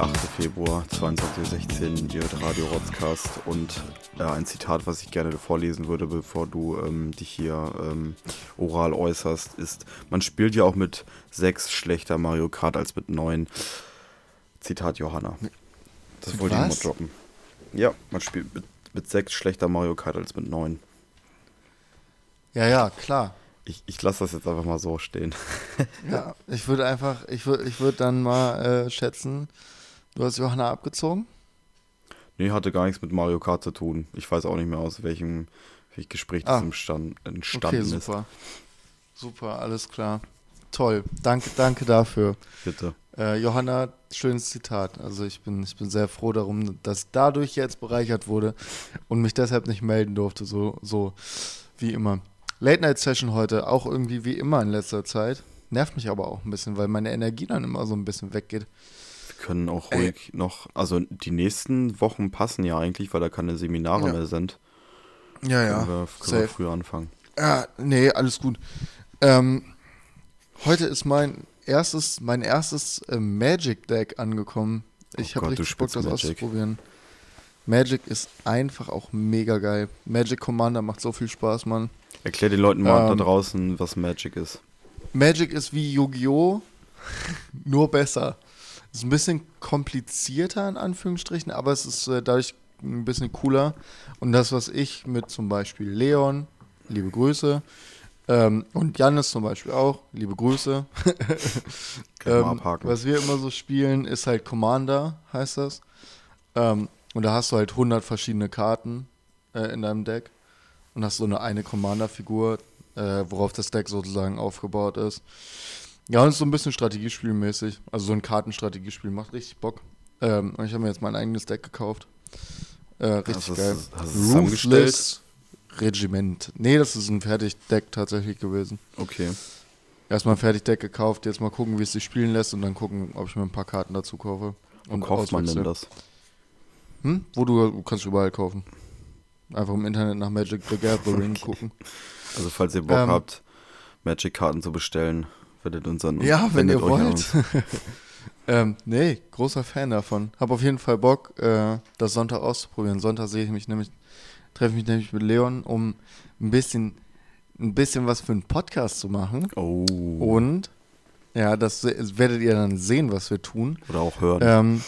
der 8. Februar 22.16 Uhr, Radio Rotzcast und äh, ein Zitat, was ich gerne vorlesen würde, bevor du ähm, dich hier ähm, oral äußerst, ist, man spielt ja auch mit sechs schlechter Mario Kart als mit neun. Zitat Johanna. Das wollte ich mal droppen. Ja, man spielt mit, mit sechs schlechter Mario Kart als mit neun. Ja, ja, klar. Ich, ich lasse das jetzt einfach mal so stehen. ja, ich würde einfach, ich würde ich würd dann mal äh, schätzen, du hast Johanna abgezogen? Nee, hatte gar nichts mit Mario Kart zu tun. Ich weiß auch nicht mehr, aus welchem, welchem Gespräch das ah. entstanden, entstanden okay, super. ist. Super, alles klar. Toll. Danke, danke dafür. Bitte. Äh, Johanna, schönes Zitat. Also ich bin, ich bin sehr froh darum, dass dadurch jetzt bereichert wurde und mich deshalb nicht melden durfte, so, so wie immer. Late Night Session heute, auch irgendwie wie immer in letzter Zeit. Nervt mich aber auch ein bisschen, weil meine Energie dann immer so ein bisschen weggeht. Können auch ruhig Ey. noch, also die nächsten Wochen passen ja eigentlich, weil da keine Seminare ja. mehr sind. Ja, ja. Können wir, können wir früher anfangen. Ja, nee, alles gut. Ähm, heute ist mein erstes, mein erstes äh, Magic Deck angekommen. Ich oh habe richtig Bock, das Magic. auszuprobieren. Magic ist einfach auch mega geil. Magic Commander macht so viel Spaß, Mann. Erklär den Leuten mal ähm, da draußen, was Magic ist. Magic ist wie Yu-Gi-Oh! nur besser. Ist ein bisschen komplizierter in Anführungsstrichen, aber es ist äh, dadurch ein bisschen cooler. Und das, was ich mit zum Beispiel Leon, liebe Grüße, ähm, und Jannis zum Beispiel auch, liebe Grüße. ähm, was wir immer so spielen, ist halt Commander, heißt das. Ähm, und da hast du halt 100 verschiedene Karten äh, in deinem Deck und hast so eine eine Commander-Figur, äh, worauf das Deck sozusagen aufgebaut ist. Ja, und es ist so ein bisschen strategiespielmäßig. Also so ein Kartenstrategiespiel macht richtig Bock. Ähm, und ich habe mir jetzt mein eigenes Deck gekauft. Äh, richtig hast geil. Es, hast Ruthless Regiment. Nee, das ist ein Fertigdeck tatsächlich gewesen. Okay. Erstmal ein Fertigdeck gekauft, jetzt mal gucken, wie es sich spielen lässt und dann gucken, ob ich mir ein paar Karten dazu kaufe. Wo kauft man denn das? Hm? Wo du, du kannst überall kaufen. Einfach im Internet nach Magic the Gathering okay. gucken. Also falls ihr Bock ähm, habt, Magic-Karten zu bestellen, werdet uns an Ja, wenn ihr wollt. ähm, nee, großer Fan davon. Hab auf jeden Fall Bock, äh, das Sonntag auszuprobieren. Sonntag sehe ich mich nämlich, treffe mich nämlich mit Leon, um ein bisschen, ein bisschen was für einen Podcast zu machen. Oh. Und ja, das werdet ihr dann sehen, was wir tun. Oder auch hören. Ähm,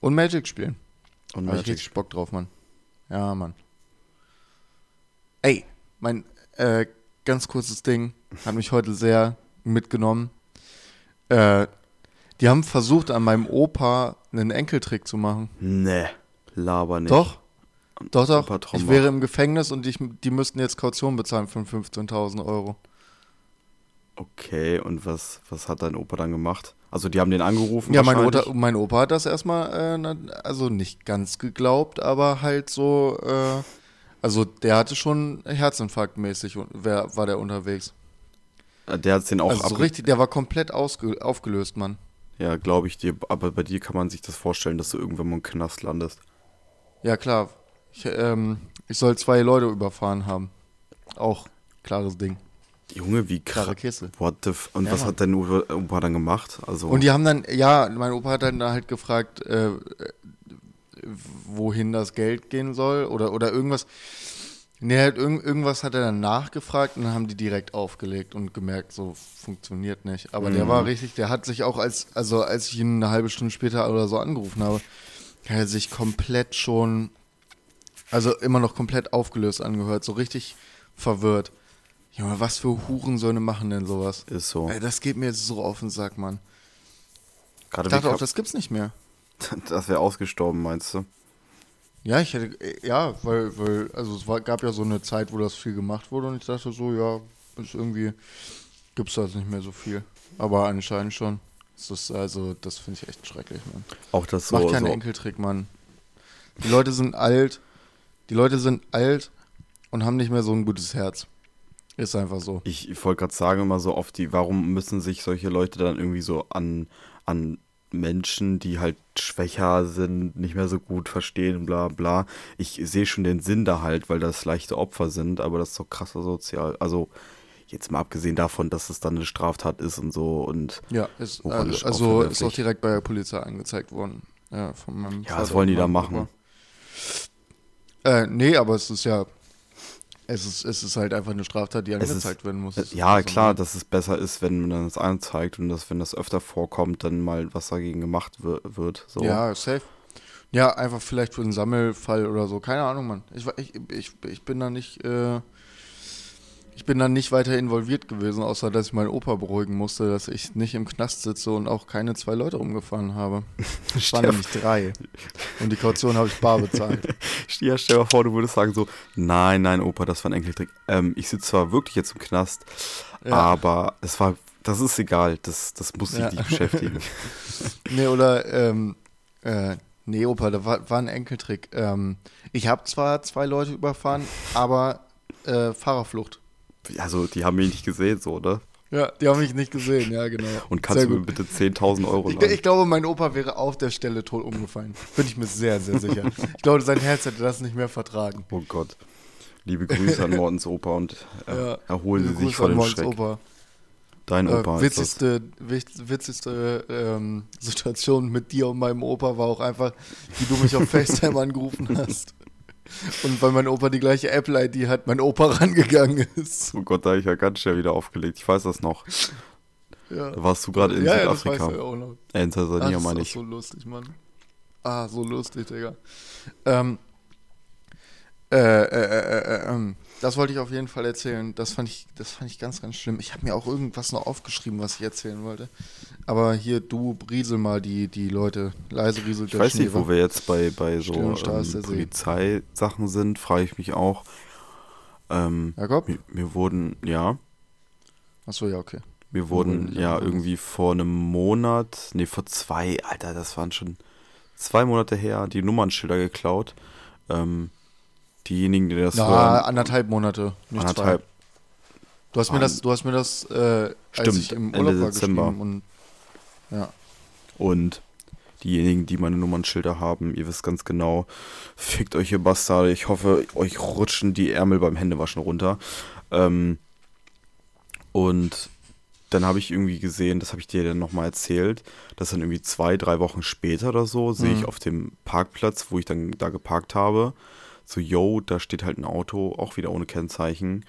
und Magic spielen. Und Magic. Hab ich richtig Bock drauf, Mann. Ja, Mann. Ey, mein äh, ganz kurzes Ding hat mich heute sehr mitgenommen. Äh, die haben versucht, an meinem Opa einen Enkeltrick zu machen. Nee, laber nicht. Doch, doch, doch. Ich wäre im Gefängnis und ich, die müssten jetzt Kaution bezahlen von 15.000 Euro. Okay, und was, was hat dein Opa dann gemacht? Also die haben den angerufen. Ja, mein Opa, mein Opa hat das erstmal, äh, also nicht ganz geglaubt, aber halt so, äh, also der hatte schon Herzinfarktmäßig und wer war der unterwegs? Äh, der hat den auch also so richtig, der war komplett aufgelöst, Mann. Ja, glaube ich dir. Aber bei dir kann man sich das vorstellen, dass du irgendwann mal im Knast landest. Ja, klar. Ich, ähm, ich soll zwei Leute überfahren haben. Auch klares Ding. Junge, wie krass. Kiste. What the f Und ja, was Mann. hat dein Opa dann gemacht? Also und die haben dann, ja, mein Opa hat dann halt gefragt, äh, wohin das Geld gehen soll oder, oder irgendwas. Nee, halt irgend, irgendwas hat er dann nachgefragt und dann haben die direkt aufgelegt und gemerkt, so funktioniert nicht. Aber mhm. der war richtig, der hat sich auch als, also als ich ihn eine halbe Stunde später oder so angerufen habe, hat er sich komplett schon, also immer noch komplett aufgelöst angehört, so richtig verwirrt. Junge, was für Hurensöhne machen denn sowas? Ist so. Ey, das geht mir jetzt so auf den Sack, Mann. Gerade ich dachte auch, das gibt's nicht mehr. Das wäre ausgestorben, meinst du? Ja, ich hätte, ja, weil, weil, also es war, gab ja so eine Zeit, wo das viel gemacht wurde und ich dachte so, ja, ist irgendwie, gibt's da nicht mehr so viel. Aber anscheinend schon. Das ist, also, das finde ich echt schrecklich, Mann. Auch das so. Mach keinen so. Enkeltrick, Mann. Die Leute sind alt, die Leute sind alt und haben nicht mehr so ein gutes Herz. Ist einfach so. Ich, ich wollte gerade sagen, immer so oft die, warum müssen sich solche Leute dann irgendwie so an, an Menschen, die halt schwächer sind, nicht mehr so gut verstehen, bla bla. Ich sehe schon den Sinn da halt, weil das leichte Opfer sind, aber das ist doch krasser sozial. Also jetzt mal abgesehen davon, dass es dann eine Straftat ist und so und ja, ist, also, also ist auch direkt bei der Polizei angezeigt worden. äh, von meinem Ja, was wollen die da machen? Äh, nee, aber es ist ja, es ist, es ist halt einfach eine Straftat, die Es ist- angezeigt werden muss. Äh, Ja, also- klar, dass es besser ist, wenn man das anzeigt und dass, wenn das öfter vorkommt, dann mal was dagegen gemacht wir- wird. So. Ja, safe. Ja, einfach vielleicht für einen Sammelfall oder so. Keine Ahnung, Mann. Ich, ich, ich, ich bin da nicht, äh, ich bin da nicht weiter involviert gewesen, außer dass ich meinen Opa beruhigen musste, dass ich nicht im Knast sitze und auch keine zwei Leute umgefahren habe. Es waren nämlich drei. Und die Kaution habe ich bar bezahlt. Ja, stell dir mal vor, du würdest sagen so, nein, nein, Opa, das war ein Enkeltrick. Ähm, ich sitze zwar wirklich jetzt im Knast, Ja. aber es war, das ist egal, das, das muss dich Ja. nicht beschäftigen. Nee, oder, ähm, äh, nee, Opa, da war, war ein Enkeltrick. Ähm, ich habe zwar zwei Leute überfahren, aber äh, Fahrerflucht. Also, die haben mich nicht gesehen, so, ne? Ja, die haben mich nicht gesehen, ja, genau. Und kannst Sehr du mir gut. bitte 10.000 Euro Ich, leihen? ich glaube, mein Opa wäre auf der Stelle tot umgefallen. Bin ich mir sehr, sehr sicher. Ich glaube, sein Herz hätte das nicht mehr vertragen. Oh Gott. Liebe Grüße an Mortens Opa und äh, Ja. erholen Sie sich Grüße vor an dem Schreck. Opa. Dein Opa Äh, ist das. witzigste witz- witzigste ähm, Situation mit dir und meinem Opa war auch einfach, wie du mich auf FaceTime angerufen hast. Und weil mein Opa die gleiche Apple-ID hat, mein Opa rangegangen ist. Oh Gott, da habe ich ja ganz schnell wieder aufgelegt. Ich weiß das noch. Ja, Da warst du gerade in ja, ja das weiß Südafrika. er auch noch. äh, in Ah, Tansania, das ist meine ich. so lustig, Mann. Ah, so lustig, Digga. Ähm, äh, äh, äh, äh, ähm, das wollte ich auf jeden Fall erzählen. Das fand ich, das fand ich ganz, ganz schlimm. Ich habe mir auch irgendwas noch aufgeschrieben, was ich erzählen wollte. Aber hier, du riesel mal die, die Leute. Leise rieselt Ich weiß nicht, Schnee, wo wa? wir jetzt bei, bei so ähm. Polizeisachen sind, frage ich mich auch. Ähm, Jakob? mir, mir wurden, ja, Achso, ja, okay. mir wurden wurden ja irgendwie vor einem Monat, nee, vor zwei, Alter, das waren schon zwei Monate her, die Nummernschilder geklaut. Ähm, diejenigen, die das Na, hören, anderthalb Monate. Nicht anderthalb, Zwei. Du hast mir das, du hast mir das, äh, als Stimmt, ich im Ende Urlaub war, Dezember. geschrieben. Und, ja. Und diejenigen, die meine Nummernschilder haben, ihr wisst ganz genau, fickt euch ihr Bastarde. Ich hoffe, euch rutschen die Ärmel beim Händewaschen runter. Ähm, und dann habe ich irgendwie gesehen, das habe ich dir dann nochmal erzählt, dass dann irgendwie zwei, drei Wochen später oder so, sehe ich Mhm. auf dem Parkplatz, wo ich dann da geparkt habe, so, yo, da steht halt ein Auto, auch wieder ohne Kennzeichen.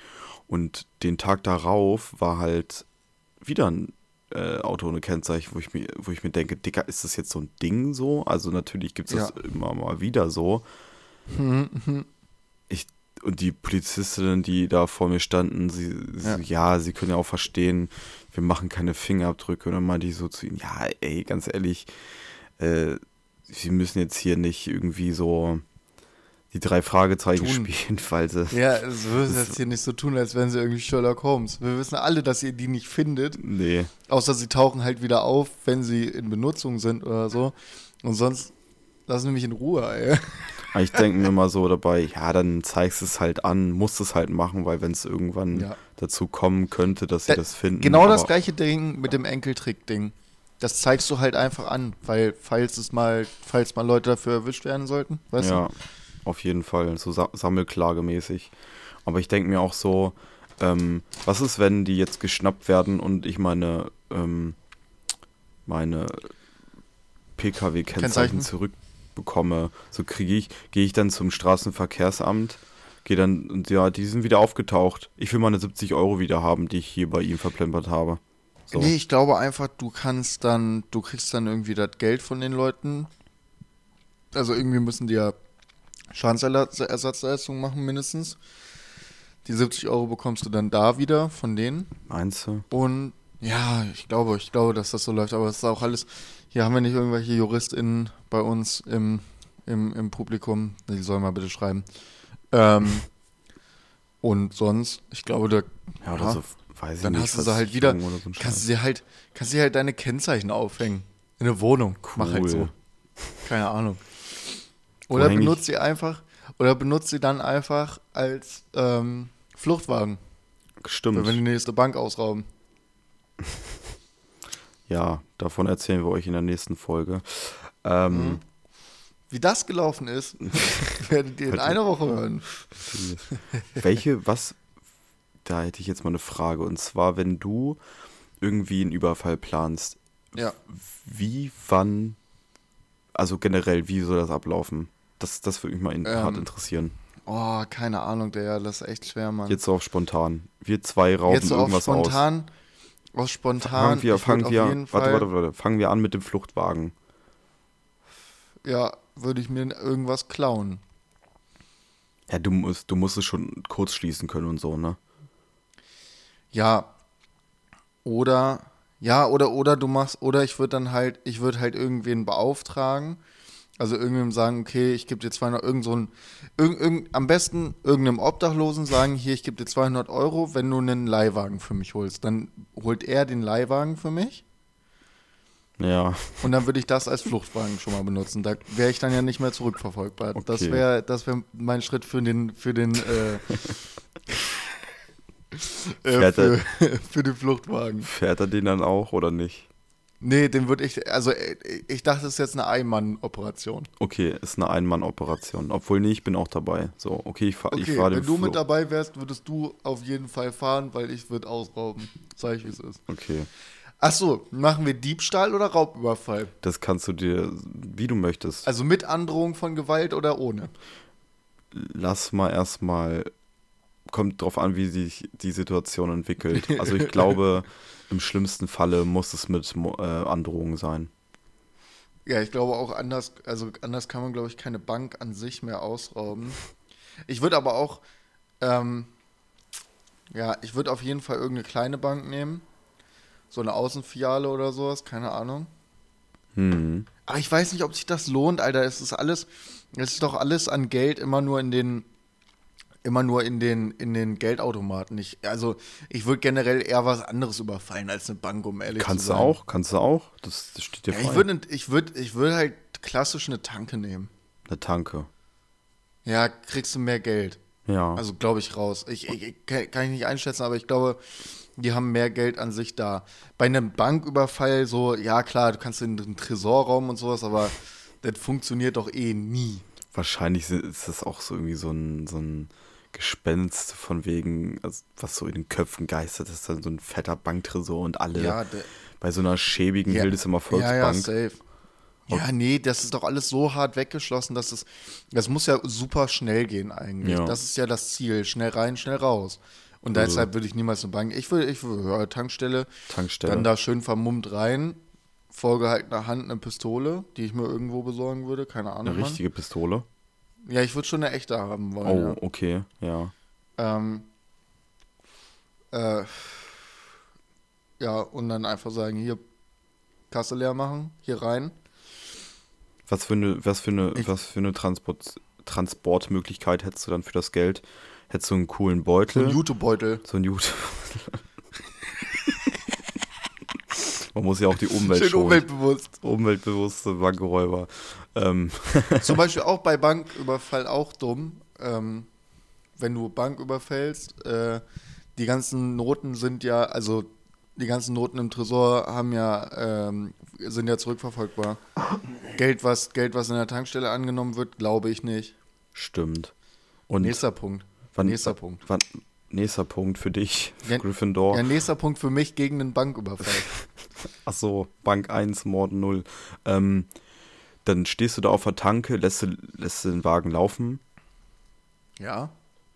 Und den Tag darauf war halt wieder ein äh, Auto ohne Kennzeichen, wo ich mir, wo ich mir denke, Dicker, ist das jetzt so ein Ding so? Also natürlich gibt es das immer mal wieder so. Ich, und die Polizistinnen, die da vor mir standen, sie, Ja. sie ja, sie können ja auch verstehen, wir machen keine Fingerabdrücke. Und dann meinte ich so zu ihnen, ja, ey, ganz ehrlich, äh, sie müssen jetzt hier nicht irgendwie so die drei Fragezeichen Tun. spielen, weil sie. Ja, es würde jetzt hier nicht so tun, als wären sie irgendwie Sherlock Holmes. Wir wissen alle, dass ihr die nicht findet, Nee. außer sie tauchen halt wieder auf, wenn sie in Benutzung sind oder so. Und sonst lassen sie mich in Ruhe, ey. Aber ich denke mir mal so dabei, ja, dann zeigst es halt an, musst es halt machen, weil wenn es irgendwann Ja. dazu kommen könnte, dass sie Da- das finden. Genau das gleiche Ding mit dem Enkeltrick-Ding. Das zeigst du halt einfach an, weil falls es mal, falls mal Leute dafür erwischt werden sollten, weißt Ja, auf jeden Fall, so sa sammelklagemäßig. Aber ich denke mir auch so, ähm, was ist, wenn die jetzt geschnappt werden und ich meine, ähm, meine PKW-Kennzeichen Kennzeichen? zurückbekomme? So kriege ich, gehe ich dann zum Straßenverkehrsamt, gehe dann, und ja, die sind wieder aufgetaucht. Ich will meine 70 Euro wieder haben, die ich hier bei ihm verplempert habe. So. Nee, ich glaube einfach, du kannst dann, du kriegst dann irgendwie das Geld von den Leuten. Also irgendwie müssen die ja Schadensersatzleistungen machen mindestens. Die 70 Euro bekommst du dann da wieder von denen. Meinst du? Und ja, ich glaube, ich glaube, dass das so läuft. Aber es ist auch alles, hier haben wir nicht irgendwelche JuristInnen bei uns im, im, im Publikum. Die sollen mal bitte schreiben. Ähm, und sonst, ich glaube, da Ja, oder Ja. so, weiß ich Dann nicht. hast du sie halt wieder- so Kannst du dir halt, kannst du dir halt deine Kennzeichen aufhängen. In der Wohnung. Mach halt Cool. so. Keine Ahnung. Oder benutzt sie einfach, oder benutzt sie dann einfach als ähm, Fluchtwagen. Stimmt. Wenn wir die nächste Bank ausrauben. Ja, davon erzählen wir euch in der nächsten Folge. Ähm, Mhm. Wie das gelaufen ist, werdet ihr in einer Woche hören. Welche, was, da hätte ich jetzt mal eine Frage. Und zwar, wenn du irgendwie einen Überfall planst, Ja. wie, wann, also generell, wie soll das ablaufen? Das, das würde mich mal in, Ähm, hart interessieren. Oh, keine Ahnung, der, das ist echt schwer, Mann. Jetzt so auf spontan. Wir zwei rauben Jetzt so auf irgendwas aus. spontan, aus spontan, Fangen wir, fangen wir, auf warte, warte, warte, fangen wir an mit dem Fluchtwagen. ja, würde ich mir irgendwas klauen. Ja, du musst, du musst es schon kurz schließen können und so, ne? Ja. Oder, ja, oder, oder du machst, oder ich würde dann halt, ich würde halt irgendwen beauftragen. Also irgendwem sagen, okay, ich gebe dir 200, irgend so ein, irgend, irgend, am besten irgendeinem Obdachlosen sagen, hier, ich gebe dir 200 Euro, wenn du einen Leihwagen für mich holst. Dann holt er den Leihwagen für mich Ja, und dann würde ich das als Fluchtwagen schon mal benutzen. Da wäre ich dann ja nicht mehr zurückverfolgbar. Das Okay. wäre, das wäre mein Schritt für den, für den, äh, äh, für, für den Fluchtwagen. fährt er den dann auch oder nicht? Nee, den würde ich, also äh, ich dachte, es ist jetzt eine Ein-Mann-Operation. Okay, ist eine Ein-Mann-Operation. Obwohl, nee, ich bin auch dabei. So, okay, ich fahre ich Okay, fahr wenn du mit Flo- dabei wärst, würdest du auf jeden Fall fahren, weil ich würde ausrauben. Sag ich, wie es ist. Okay, Achso, machen wir Diebstahl oder Raubüberfall? das kannst du dir, wie du möchtest. Also mit Androhung von Gewalt oder ohne? Lass mal erstmal, kommt drauf an, wie sich die Situation entwickelt. Also ich glaube, im schlimmsten Falle muss es mit äh, Androhung sein. Ja, ich glaube auch anders, also anders kann man, glaube ich, keine Bank an sich mehr ausrauben. Ich würde aber auch, ähm, ja, ich würde auf jeden Fall irgendeine kleine Bank nehmen. So eine Außenfiliale oder sowas, keine Ahnung. Hm. Aber ich weiß nicht, ob sich das lohnt, Alter. Es ist alles, es ist doch alles an Geld immer nur in den, immer nur in den, in den Geldautomaten. Ich, also ich würde generell eher was anderes überfallen als eine Bank, um ehrlich Kannst zu du sein. auch, kannst du auch. Das, das steht dir Ja, frei. ich würde, ich würde, ich würde halt klassisch eine Tanke nehmen. Eine Tanke. Ja, kriegst du mehr Geld. Ja. Also glaube ich raus. Ich, ich, kann ich nicht einschätzen, aber ich glaube, die haben mehr Geld an sich da. Bei einem Banküberfall so, ja klar, du kannst in den Tresorraum und sowas, aber das funktioniert doch eh nie. Wahrscheinlich ist das auch so irgendwie so ein, so ein Gespenst von wegen, also was so in den Köpfen geistert, das ist dann so ein fetter Banktresor und alle Ja, bei so einer schäbigen ja, Hildesheimer ja, ja, Volksbank. safe. Ja, nee, das ist doch alles so hart weggeschlossen, dass es, das muss ja super schnell gehen eigentlich. Ja. Das ist ja das Ziel, schnell rein, schnell raus. Und Also- deshalb würde ich niemals eine Bank, ich würde, ich würde, ja, Tankstelle, Tankstelle. Dann da schön vermummt rein, vorgehaltener Hand eine Pistole, die ich mir irgendwo besorgen würde, keine Ahnung. eine richtige Pistole. Ja, ich würde schon eine echte haben Oh, wollen. okay, ja. Ja. Ähm, äh, ja, und dann einfach sagen, hier Kasse leer machen, hier rein. Was für eine, was für eine, Ich- was für eine Transport, Transportmöglichkeit hättest du dann für das Geld? Hättest du einen coolen So Beutel? ein Jutebeutel. So ein Jute. Man muss ja auch die Umwelt Schön schonen. umweltbewusst. Umweltbewusste Bankräuber. Ähm, Zum Beispiel auch bei Banküberfall auch dumm. Ähm, wenn du Bank überfällst, äh, die ganzen Noten sind ja, also die ganzen Noten im Tresor haben ja, ähm, sind ja zurückverfolgbar. Geld, was, Geld, was in der Tankstelle angenommen wird, glaube ich nicht. stimmt. Und nächster Punkt. wann, nächster Punkt. Wann, nächster Punkt für dich, für Ja, Gryffindor. Ja, nächster Punkt für mich gegen einen Banküberfall. Ach so, Bank 1, Mord 0. Ähm, dann stehst du da auf der Tanke, lässt lässt den Wagen laufen. ja.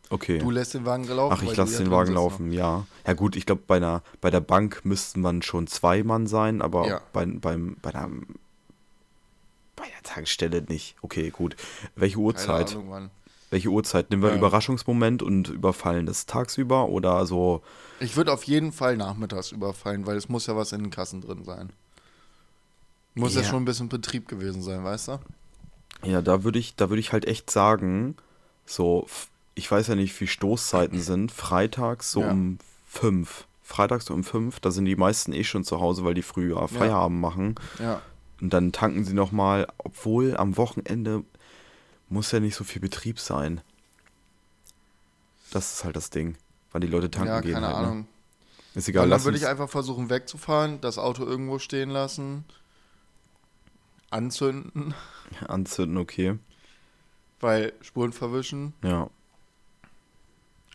Okay. Du lässt den Wagen laufen. Ach, ich lasse den Wagen noch. laufen, ja. Ja gut, ich glaube, bei, einer, bei der Bank müssten man schon zwei Mann sein, aber Ja. bei, beim, bei, der, bei der Tankstelle nicht. Okay, gut. Welche Uhrzeit? Keine Ahnung, Mann. Welche Uhrzeit? Nehmen wir Ja. Überraschungsmoment und überfallen das tagsüber oder so? Ich würde auf jeden Fall nachmittags überfallen, weil es muss ja was in den Kassen drin sein. Muss ja, Ja. schon ein bisschen Betrieb gewesen sein, weißt du? Ja, da würde ich, da würde ich halt echt sagen, so, ich weiß ja nicht, wie Stoßzeiten sind, freitags so Ja. um fünf. Freitags so um fünf, da sind die meisten eh schon zu Hause, weil die früher Feierabend machen. Ja. Und dann tanken sie nochmal, obwohl am Wochenende muss ja nicht so viel Betrieb sein. Das ist halt das Ding. Weil die Leute tanken ja, gehen keine halt, ne? Ahnung. Ist egal, Und dann würde ich einfach versuchen wegzufahren, das Auto irgendwo stehen lassen, anzünden, anzünden, okay. weil Spuren verwischen. Ja.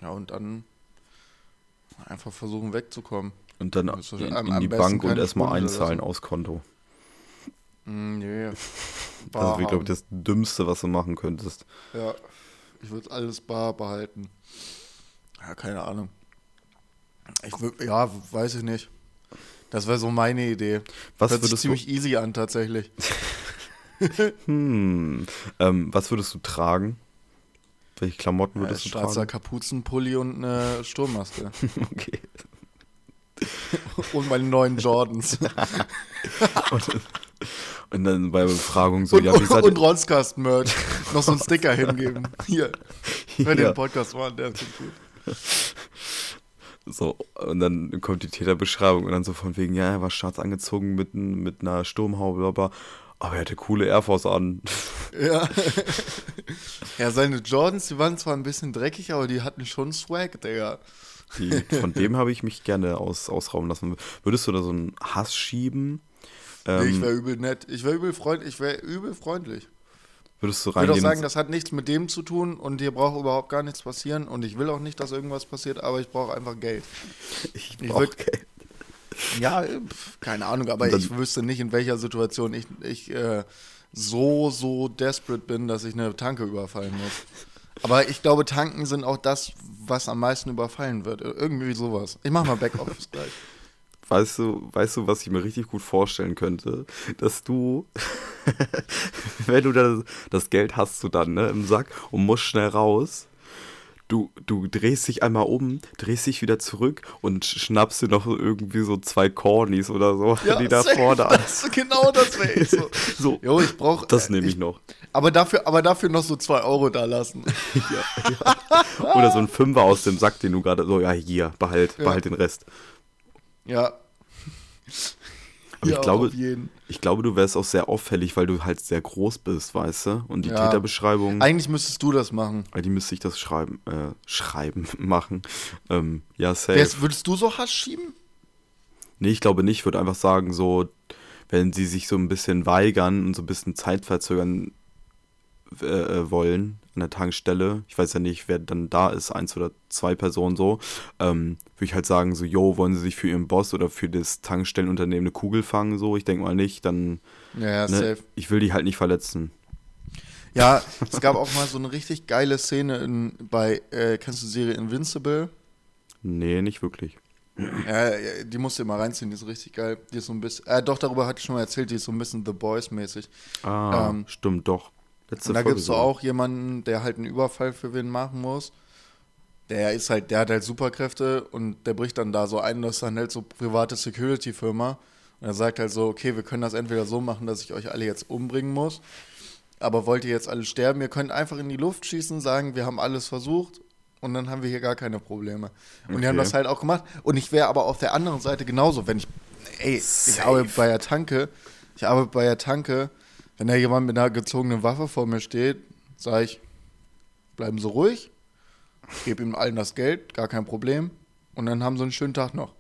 Ja, und dann einfach versuchen wegzukommen. Und dann in, in die Bank und erstmal einzahlen aus Konto. Hm, nee. Das wäre, glaube ich, das Dümmste, was du machen könntest. Ja, ich würde alles bar behalten. Ja, keine Ahnung. Ich würd, ja, weiß ich nicht. Das wäre so meine Idee. Was Hört sich würdest ziemlich easy an, tatsächlich. Hm. Ähm, was würdest du tragen? Welche Klamotten würdest du schwarzer tragen? Kapuzenpulli und eine Sturmmaske. Okay. und meine neuen Jordans. Und, und dann bei Befragung so, und ja, wie seid und Ronskast-Merch. Noch so einen Sticker hingeben. Hier. Wenn ihr Ja. den Podcast machen, der ist gut. So, und dann kommt die Täterbeschreibung und dann so von wegen, ja, er war schwarz angezogen mit, mit einer Sturmhaube, bla, bla. aber er hatte coole Air Force an. Ja. ja, seine Jordans, die waren zwar ein bisschen dreckig, aber die hatten schon Swag, Digga. Die, von dem habe ich mich gerne aus, ausrauben lassen. Würdest du da so einen Hass schieben? Nee, Ähm, ich wäre übel nett. Ich wäre übel freundlich. Ich wäre übel freundlich. würdest du Ich würde auch reingehen? sagen, das hat nichts mit dem zu tun und hier braucht überhaupt gar nichts passieren und ich will auch nicht, dass irgendwas passiert, aber ich brauche einfach Geld. ich ich brauch würd- Geld. Ja, pf, keine Ahnung, aber dann- ich wüsste nicht, in welcher Situation ich, ich äh, so, so desperate bin, dass ich eine Tanke überfallen muss. Aber ich glaube, Tanken sind auch das, was am meisten überfallen wird. Irgendwie sowas. Ich mach mal Backoffice gleich. Weißt du, weißt du, was ich mir richtig gut vorstellen könnte? Dass du, wenn du das, das Geld hast du dann ne, im Sack und musst schnell raus, du, du drehst dich einmal um, drehst dich wieder zurück und schnappst dir noch irgendwie so zwei Cornys oder so, die da vorne an. das, Genau das wäre ich so. So, Jo, ich brauche. das nehme ich noch. Aber dafür, aber dafür noch so zwei Euro da lassen. Oder so ein Fünfer aus dem Sack, den du gerade so, ja, hier, behalt, Ja. behalt den Rest. Ja. Aber Ja, ich glaube, ich glaube, du wärst auch sehr auffällig, weil du halt sehr groß bist, weißt du? Und die Ja. Täterbeschreibung. Eigentlich müsstest du das machen. Die müsste ich das schreiben, äh, schreiben, machen. Ähm, ja, safe. Wärst, würdest du so Hass schieben? Nee, ich glaube nicht. Ich würde einfach sagen, so, wenn sie sich so ein bisschen weigern und so ein bisschen Zeit verzögern äh, wollen an der Tankstelle, ich weiß ja nicht, wer dann da ist, eins oder zwei Personen so, ähm, würde ich halt sagen, so, yo, wollen sie sich für ihren Boss oder für das Tankstellenunternehmen eine Kugel fangen, so, ich denke mal nicht, dann, Ja, ne, safe. ich will die halt nicht verletzen. Ja, es gab auch mal so eine richtig geile Szene in, bei, äh, kennst du die Serie Invincible? Nee, nicht wirklich. Ja, die musst du mal reinziehen, die ist richtig geil. Die ist so ein bisschen, äh, doch, darüber hatte ich schon mal erzählt, die ist so ein bisschen The Boys-mäßig. Ah, Ähm, stimmt doch. Letzte Und da gibt es so auch jemanden, der halt einen Überfall für wen machen muss. Der ist halt, der hat halt Superkräfte und der bricht dann da so ein, das ist dann halt so private Security-Firma. Und er sagt halt so, okay, wir können das entweder so machen, dass ich euch alle jetzt umbringen muss. Aber wollt ihr jetzt alle sterben? Ihr könnt einfach in die Luft schießen, sagen, wir haben alles versucht und dann haben wir hier gar keine Probleme. Und die haben Okay. das halt auch gemacht. Und ich wäre aber auf der anderen Seite genauso, wenn ich, ey, ich Safe. arbeite bei der Tanke, ich arbeite bei der Tanke, wenn da jemand mit einer gezogenen Waffe vor mir steht, sage ich, bleiben Sie ruhig, gebe ihm allen das Geld, gar kein Problem. Und dann haben sie einen schönen Tag noch.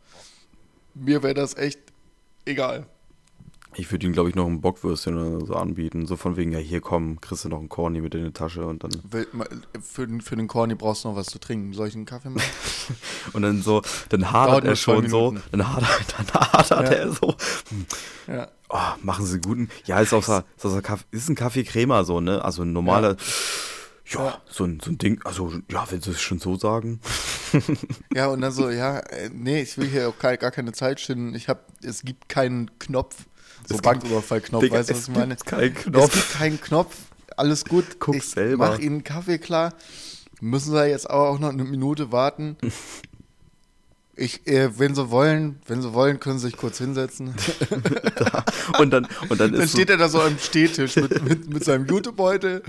Mir wäre das echt egal. Ich würde ihm, glaube ich, noch ein Bockwürstchen oder so anbieten. So von wegen, ja, hier komm, kriegst du noch einen Corny mit in die Tasche und dann. Für den, für den Corny brauchst du noch was zu trinken. Soll ich einen Kaffee machen? Und dann so, dann hadert er schon so, dann hadert, dann hadert Ja. er so. Ja. Oh, machen sie guten. Ja, ist auch so, ist, ist ein Kaffee Crema so, ne? Also ein normaler. Ja, Ja. So, ein, so ein Ding. Also, ja, wenn sie es schon so sagen. Ja, und dann so, ja, äh, nee, ich will hier auch gar, keine Zeit schinden. Ich hab, es gibt keinen Knopf. So Es Banküberfall-Knopf, weißt du, was es ich meine? gibt keinen Es Knopf. gibt keinen Knopf. Alles gut. Guck ich selber. mach ihnen Kaffee klar. Müssen sie jetzt aber auch noch eine Minute warten. Ich, äh, wenn sie wollen, wenn sie wollen, können sie sich kurz hinsetzen. Und dann, und dann Dann steht so, er da so am Stehtisch mit, mit, mit seinem Jutebeutel,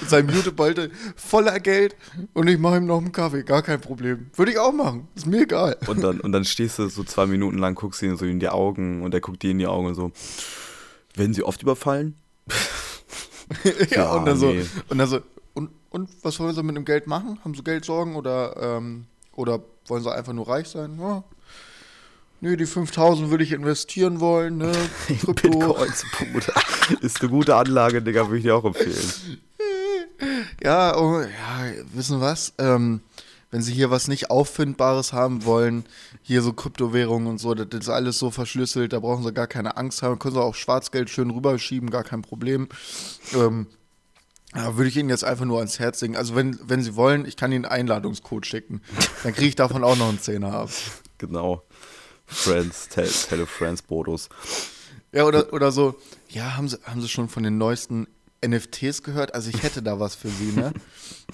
mit seinem Jutebeutel voller Geld und ich mache ihm noch einen Kaffee, gar kein Problem. Würde ich auch machen, ist mir egal. und dann, und dann stehst du so zwei Minuten lang, guckst ihn so in die Augen und er guckt dir in die Augen und so. Werden sie oft überfallen? ja, Ja, und dann so, nee. und dann so, und, und was wollen sie mit dem Geld machen? Haben sie Geldsorgen oder, ähm, oder wollen sie einfach nur reich sein? Ja. Nee, die 5000 würde ich investieren wollen, ne? Krypto. Bitcoins, Bruder. Ist eine gute Anlage, Digga, würde ich dir auch empfehlen. Ja, oh, ja, wissen was? Ähm, wenn sie hier was nicht Auffindbares haben wollen, hier so Kryptowährungen und so, das ist alles so verschlüsselt, da brauchen sie gar keine Angst haben, können sie auch Schwarzgeld schön rüberschieben, gar kein Problem. Ähm, ja, würde ich Ihnen jetzt einfach nur ans Herz legen. Also wenn, wenn Sie wollen, ich kann Ihnen einen Einladungscode schicken. Dann kriege ich davon auch noch einen Zehner ab. Genau. Friends, Tele, Tele Friends Bodos. Ja, oder, oder so, ja, haben Sie, haben Sie schon von den neuesten NFTs gehört? Also ich hätte da was für Sie, ne?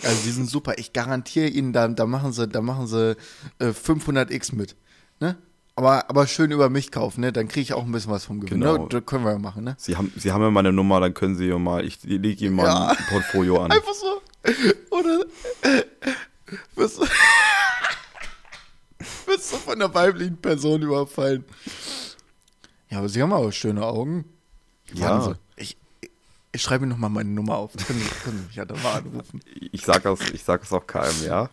Also die sind super. Ich garantiere Ihnen, da, da machen Sie, da machen Sie äh, 500x mit, ne? Aber, aber schön über mich kaufen, ne? Dann kriege ich auch ein bisschen was vom Gewinn. Genau. Ne? Das können wir ja machen, ne? Sie haben, Sie haben ja meine Nummer, dann können Sie ja mal, ich lege Ihnen mal Ja. ein Portfolio an. Einfach so. Oder wirst du, wirst du von einer weiblichen Person überfallen. Ja, aber Sie haben aber schöne Augen. Ja. Ich, ich, schreibe Ihnen nochmal meine Nummer auf. Können Sie, können Sie mich ja dann mal anrufen. Ich sag das, ich sag das auch keinem, ja?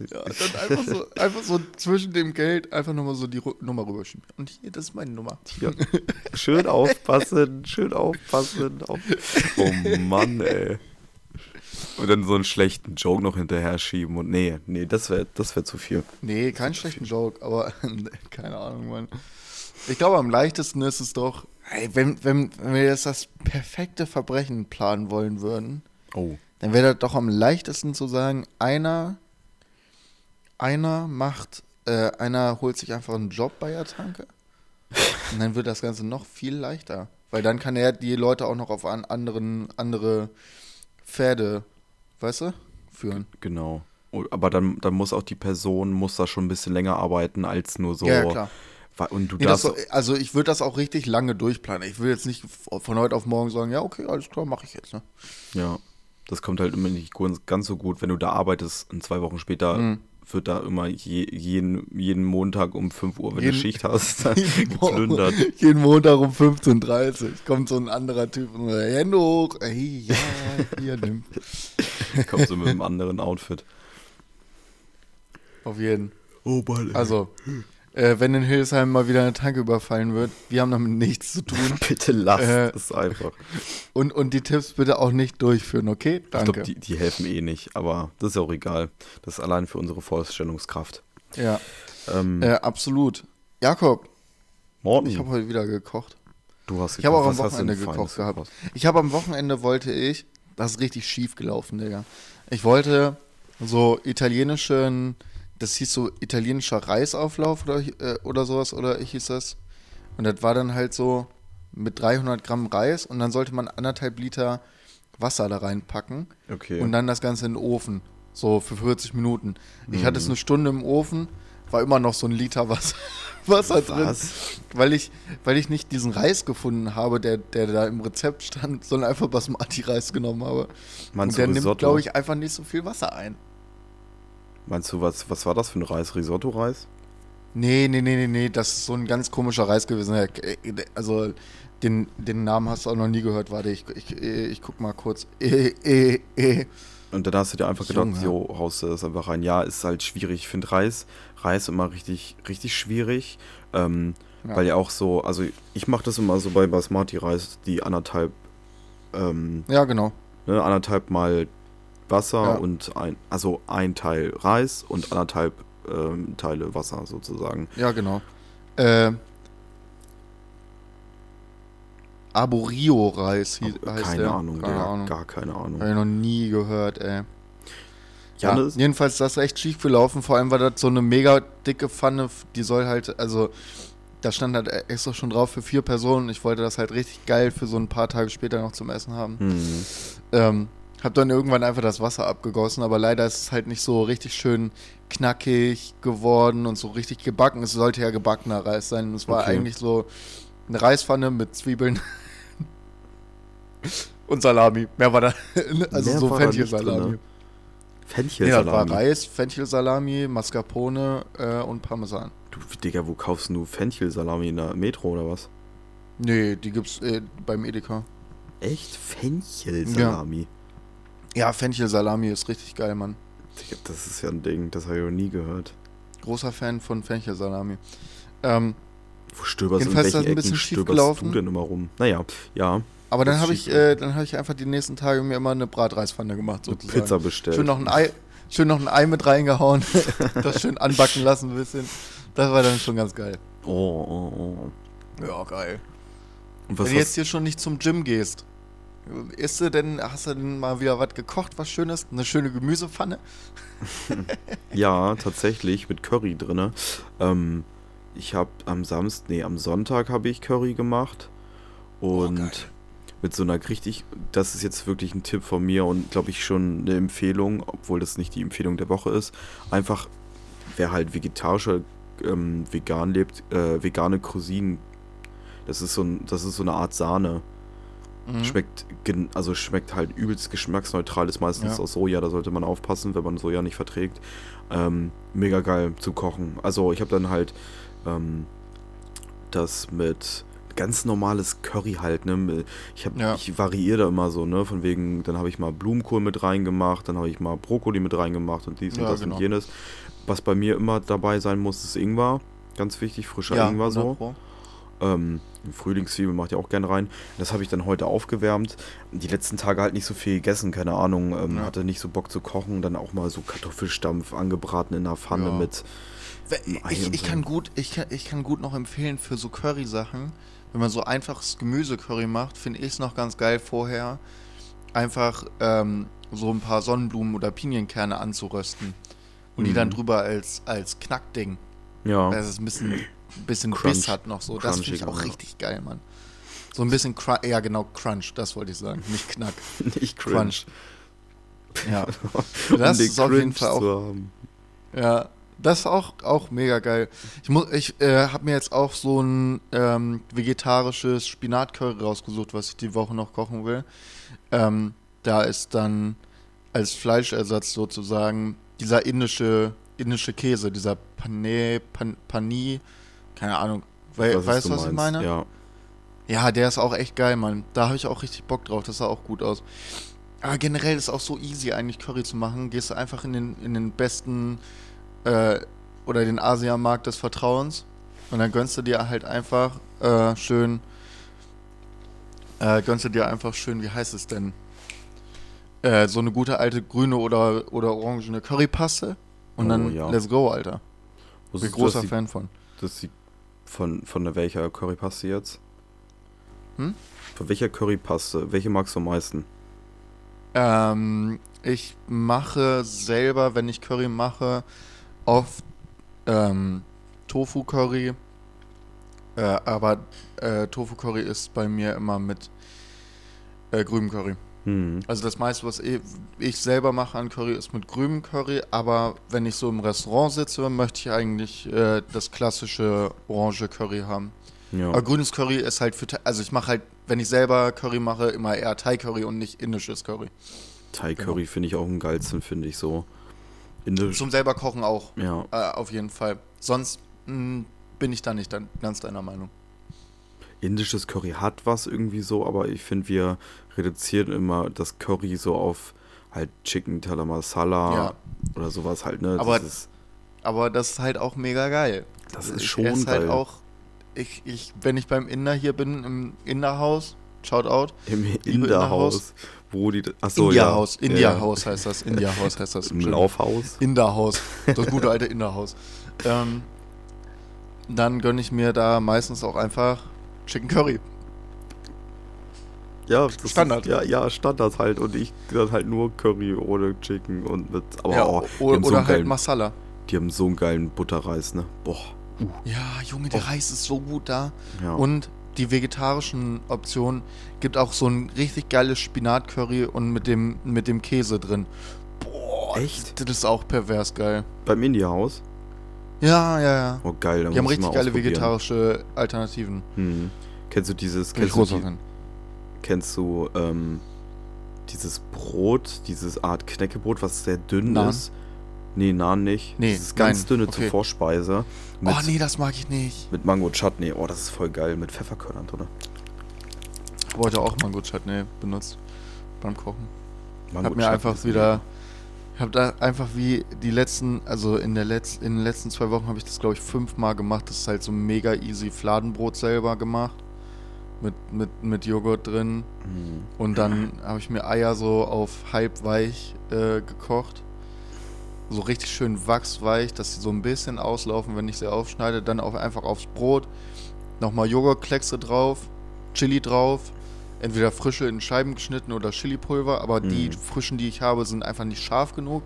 Ja, dann einfach so, einfach so zwischen dem Geld einfach nochmal so die Ru Nummer rüberschieben. Und hier, das ist meine Nummer. Hier. Schön aufpassen, schön aufpassen. Auf. Oh Mann, ey. Und dann so einen schlechten Joke noch hinterher schieben und nee, nee, das wäre das wär zu viel. Nee, keinen schlechten Joke, aber keine Ahnung, Mann. Ich glaube, am leichtesten ist es doch, ey, wenn, wenn, wenn wir jetzt das perfekte Verbrechen planen wollen würden, Oh. dann wäre das doch am leichtesten zu sagen, einer, einer macht, äh, einer holt sich einfach einen Job bei der Tanke. Und dann wird das Ganze noch viel leichter. Weil dann kann er die Leute auch noch auf an anderen, andere Pferde, weißt du, führen. Genau. Oh, Aber dann, dann muss auch die Person, muss da schon ein bisschen länger arbeiten als nur so. Ja, ja, klar. Und du Nee, das darfst. so, also ich würde das auch richtig lange durchplanen. Ich will jetzt nicht von heute auf morgen sagen, ja, okay, alles klar, mache ich jetzt. Ne? Ja. Das kommt halt immer nicht ganz so gut, wenn du da arbeitest und zwei Wochen später Mhm. Wird da immer je, jeden, jeden Montag um 5 Uhr, wenn Jeden- du Schicht hast, geplündert. Jeden Montag um 15.30 Uhr kommt so ein anderer Typ und sagt, Hände hoch. Ey, ja, hier, nimm. Kommst du mit einem anderen Outfit. Auf jeden. Oh Mann. Also, äh, wenn in Hildesheim mal wieder eine Tanke überfallen wird, wir haben damit nichts zu tun. Bitte lass Äh, es einfach. Und, und die Tipps bitte auch nicht durchführen, okay? Ich Danke. glaube, die, die helfen eh nicht, aber das ist auch egal. Das ist allein für unsere Vorstellungskraft. ja, Ähm, äh, absolut. Jakob, Morten, ich habe heute wieder gekocht. du hast Ich habe auch am Wochenende gekocht gehabt. Ich habe am Wochenende wollte ich, das ist richtig schief gelaufen, Digga. Ich wollte so italienischen, das hieß so italienischer Reisauflauf oder, äh, oder sowas, oder hieß das. Und das war dann halt so mit 300 Gramm Reis und dann sollte man anderthalb Liter Wasser da reinpacken Okay. und dann das Ganze in den Ofen, so für 40 Minuten. Ich Mhm. hatte es eine Stunde im Ofen, war immer noch so ein Liter Wasser, Wasser drin Was? weil ich, weil ich nicht diesen Reis gefunden habe, der, der da im Rezept stand, sondern einfach Basmati-Reis genommen habe. Und der du nimmt, Risotto? glaube ich, einfach nicht so viel Wasser ein. Meinst du, was, was war das für ein Reis? Risotto-Reis? Nee, nee, nee, nee, nee, das ist so ein ganz komischer Reis gewesen. Ja, Also, den, den Namen hast du auch noch nie gehört. Warte, ich, ich, ich guck mal kurz. Und dann hast du dir einfach gedacht, Junge. jo, haust du das einfach rein. Ja, ist halt schwierig. Ich finde Reis, Reis immer richtig, richtig schwierig. Ähm, Ja. Weil ja auch so, also ich mache das immer so bei Basmati-Reis, die anderthalb, ähm, Ja, genau. ne, anderthalb mal Wasser Ja. und ein, also ein Teil Reis und anderthalb ähm, Teile Wasser sozusagen. Ja, genau. Äh, Arborio-Reis hieß- Aber heißt keine der. Ahnung, keine Digga, Ahnung. gar keine Ahnung. Habe ich noch nie gehört, ey. Ja, Jannis? jedenfalls das ist echt schief gelaufen. Vor allem war das so eine mega dicke Pfanne, die soll halt, also da stand halt extra schon drauf für vier Personen. Ich wollte das halt richtig geil für so ein paar Tage später noch zum Essen haben. Hm. Ähm, hab dann irgendwann einfach das Wasser abgegossen, aber leider ist es halt nicht so richtig schön knackig geworden und so richtig gebacken. Es sollte ja gebackener Reis sein. Es war Okay. eigentlich so eine Reispfanne mit Zwiebeln und Salami. Mehr war da, also Mehr so Fenchelsalami. ne? Nee, das war Fenchelsalami. Reis, Fenchelsalami, Mascarpone äh, und Parmesan. du, Digga, wo kaufst du Fenchelsalami in der Metro oder was? Nee, die gibt's äh, beim Edeka. Echt? Fenchelsalami? Ja, Fenchelsalami ist richtig geil, Mann. Das ist ja ein Ding, das habe ich noch nie gehört. Großer Fan von Fenchelsalami. Ähm, Wo stöberst du in welchen ein Ecken bisschen stöberst gelaufen. du denn immer rum? Naja, ja, aber dann habe ich, äh, dann habe ich einfach die nächsten Tage mir immer eine Bratreispfanne gemacht, sozusagen. Pizza bestellt. Schön noch ein Ei, schön noch ein Ei mit reingehauen, das schön anbacken lassen ein bisschen. Das war dann schon ganz geil. Oh, oh, oh. Ja, geil. Wenn du jetzt hier schon nicht zum Gym gehst, isst du denn, hast du denn mal wieder was gekocht, was Schönes? Eine schöne Gemüsepfanne? ja, tatsächlich mit Curry drinne. Ähm, ich habe am Samstag, nee, am Sonntag habe ich Curry gemacht. Und geil. mit so einer richtig, das ist jetzt wirklich ein Tipp von mir und glaube ich schon eine Empfehlung, obwohl das nicht die Empfehlung der Woche ist. Einfach, wer halt vegetarischer ähm, vegan lebt, äh, vegane Cousinen, das ist so ein, das ist so eine Art Sahne. Mhm. Schmeckt, also schmeckt halt übelst geschmacksneutral, ist meistens Ja. aus Soja, da sollte man aufpassen, wenn man Soja nicht verträgt. Ähm, mega geil zu kochen. Also ich habe dann halt ähm, das mit ganz normales Curry halt, ne? Ich, hab, Ja. ich variiere da immer so, ne? Von wegen, dann habe ich mal Blumenkohl mit reingemacht, dann habe ich mal Brokkoli mit reingemacht und dies und Ja, das genau. und jenes. Was bei mir immer dabei sein muss, ist Ingwer. Ganz wichtig, frischer Ingwer so. 100 Pro. Ähm, Frühlingszwiebel macht ja auch gerne rein. Das habe ich dann heute aufgewärmt. Die letzten Tage halt nicht so viel gegessen, keine Ahnung. Ähm, Ja. Hatte nicht so Bock zu kochen. Dann auch mal so Kartoffelstampf angebraten in der Pfanne Ja. mit. Ich, ich, kann gut, ich, kann, ich kann gut noch empfehlen für so Curry-Sachen, wenn man so einfaches Gemüse-Curry macht, finde ich es noch ganz geil vorher, einfach ähm, so ein paar Sonnenblumen oder Pinienkerne anzurösten. Und die Mhm. dann drüber als, als Knackding. Ja, Dass es ein bisschen, bisschen Crunch. Biss hat noch so. Das finde ich auch richtig geil, Mann. So ein bisschen Crunch, ja genau, Crunch, das wollte ich sagen, nicht Knack. nicht cringe. Crunch. Ja, Um das ist auf jeden Fall auch. Ja, das ist auch, auch mega geil. Ich, muss- ich äh, habe mir jetzt auch so ein ähm, vegetarisches Spinatcurry rausgesucht, was ich die Woche noch kochen will. Ähm, da ist dann als Fleischersatz sozusagen dieser indische, indische Käse, dieser Pane, Pan, Pani, keine Ahnung. We, weiß, weißt du, was ich meinst. meine? Ja. Ja, der ist auch echt geil, Mann. Da habe ich auch richtig Bock drauf. Das sah auch gut aus. Aber generell ist auch so easy, eigentlich Curry zu machen. Gehst du einfach in den, in den besten äh, oder den Asiamarkt des Vertrauens und dann gönnst du dir halt einfach äh, schön. Äh, gönnst du dir einfach schön, wie heißt es denn? Äh, so eine gute alte grüne oder, oder orangene Currypaste. Und Oh, dann ja. let's go, Alter. Bin großer Fan von. dass die von, von welcher Currypaste jetzt? Hm? Von welcher Currypaste? Welche magst du am meisten? Ähm, ich mache selber, wenn ich Curry mache, oft ähm, Tofu-Curry. Äh, aber äh, Tofu-Curry ist bei mir immer mit äh, grünem Curry. Hm. Also das meiste, was ich, ich selber mache an Curry, ist mit grünem Curry. Aber wenn ich so im Restaurant sitze, möchte ich eigentlich äh, das klassische orange Curry haben. Ja. Aber grünes Curry ist halt für, Thai- also ich mache halt, wenn ich selber Curry mache, immer eher Thai-Curry und nicht indisches Curry. Thai Curry finde ich auch am geilsten, finde ich so. Indisch. Zum selber kochen auch, Ja. äh, auf jeden Fall. Sonst mh, bin ich da nicht dann ganz deiner Meinung. Indisches Curry hat was irgendwie so, aber ich finde, wir reduzieren immer das Curry so auf halt Chicken Tala Masala Ja. oder sowas halt, ne? Aber- das ist, Aber das ist halt auch mega geil. das ist ich schon esse geil. halt auch, ich, ich, wenn ich beim Inder hier bin, im Inderhaus, Shoutout, Im Liebe Inderhaus, wo die. Achso, India-Haus, ja. India-Haus heißt das, India-Haus heißt das. Im. Laufhaus. Inderhaus, das gute alte Inderhaus. Ähm, dann gönne ich mir da meistens auch einfach Chicken Curry. Ja, Standard. Ist, ja, ja, Standard halt. Und ich dann halt nur Curry ohne Chicken und mit. Aber ja, oh, oder, so oder halt geilen, Masala. die haben so einen geilen Butterreis, ne? Boah. Ja, Junge, der Oh. Reis ist so gut da. Ja. Und die vegetarischen Optionen gibt auch so ein richtig geiles Spinat-Curry und mit dem, mit dem Käse drin. Boah, Echt? das ist auch pervers geil. Beim Indie-Haus? Ja, ja, ja. Oh, geil. dann Die haben richtig geile vegetarische Alternativen. Hm. Kennst du dieses. Kennst du, die, kennst du ähm, dieses Brot, dieses Art Knäckebrot, was sehr dünn Naan? ist? Nee, Nahn nicht. Nee, Dieses ganz nein, dünne zur okay. Vorspeise. Mit, Oh, nee, das mag ich nicht. mit Mango Chutney. Oh, das ist voll geil. Mit Pfefferkörnern drin. Ich habe heute auch Mango Chutney benutzt beim Kochen. Mango hab mir Chutney einfach ist wieder. Ich habe da einfach wie die letzten, also in, der Letz-, in den letzten zwei Wochen habe ich das, glaube ich, fünfmal gemacht. Das ist halt so mega easy Fladenbrot selber gemacht. Mit, mit, mit Joghurt drin. Hm. Und dann habe ich mir Eier so auf halb weich äh, gekocht. so richtig schön wachsweich, dass sie so ein bisschen auslaufen, wenn ich sie aufschneide. Dann auch einfach aufs Brot. Nochmal Joghurtkleckse drauf, Chili drauf. Entweder frische in Scheiben geschnitten oder Chilipulver, aber Mhm. die frischen, die ich habe, sind einfach nicht scharf genug.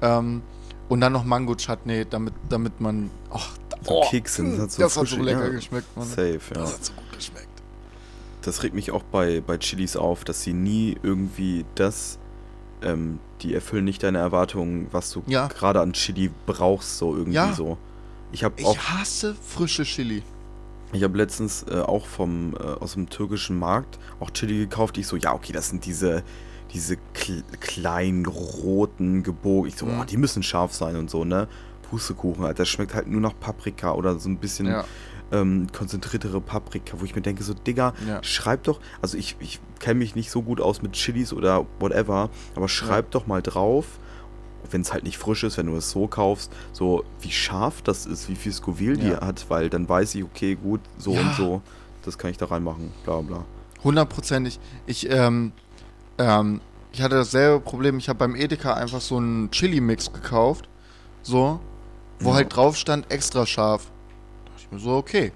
Ähm, und dann noch Mango-Chutney, damit, damit man. Och, So Kekse, das hat so das hat so lecker ja. geschmeckt, Mann. Safe, ja. Das hat so gut geschmeckt. Das regt mich auch bei, bei Chilis auf, dass sie nie irgendwie das, ähm, die erfüllen nicht deine Erwartungen, was du Ja. gerade an Chili brauchst, so irgendwie Ja. so. Ich habe Ich hasse frische Chili. Ich habe letztens äh, auch vom, äh, aus dem türkischen Markt auch Chili gekauft. Ich so, ja, okay, das sind diese, diese kl kleinen, roten Gebogen. Ich so, Mhm. oh, die müssen scharf sein und so, ne? Pustekuchen, Alter, das schmeckt halt nur nach Paprika oder so ein bisschen Ja. ähm, konzentriertere Paprika, wo ich mir denke, so, Digga, Ja. schreib doch, also ich, ich kenne mich nicht so gut aus mit Chilis oder whatever, aber schreib doch mal drauf, wenn es halt nicht frisch ist, wenn du es so kaufst, so wie scharf das ist, wie viel Scoville die Ja. hat, weil dann weiß ich, okay, gut, so Ja. und so, das kann ich da reinmachen, bla bla. Hundertprozentig. Ich, ähm, ähm, ich hatte dasselbe Problem. Ich habe beim Edeka einfach so einen Chili-Mix gekauft. So. Wo Ja. halt drauf stand, extra scharf. Da dachte ich mir so, okay.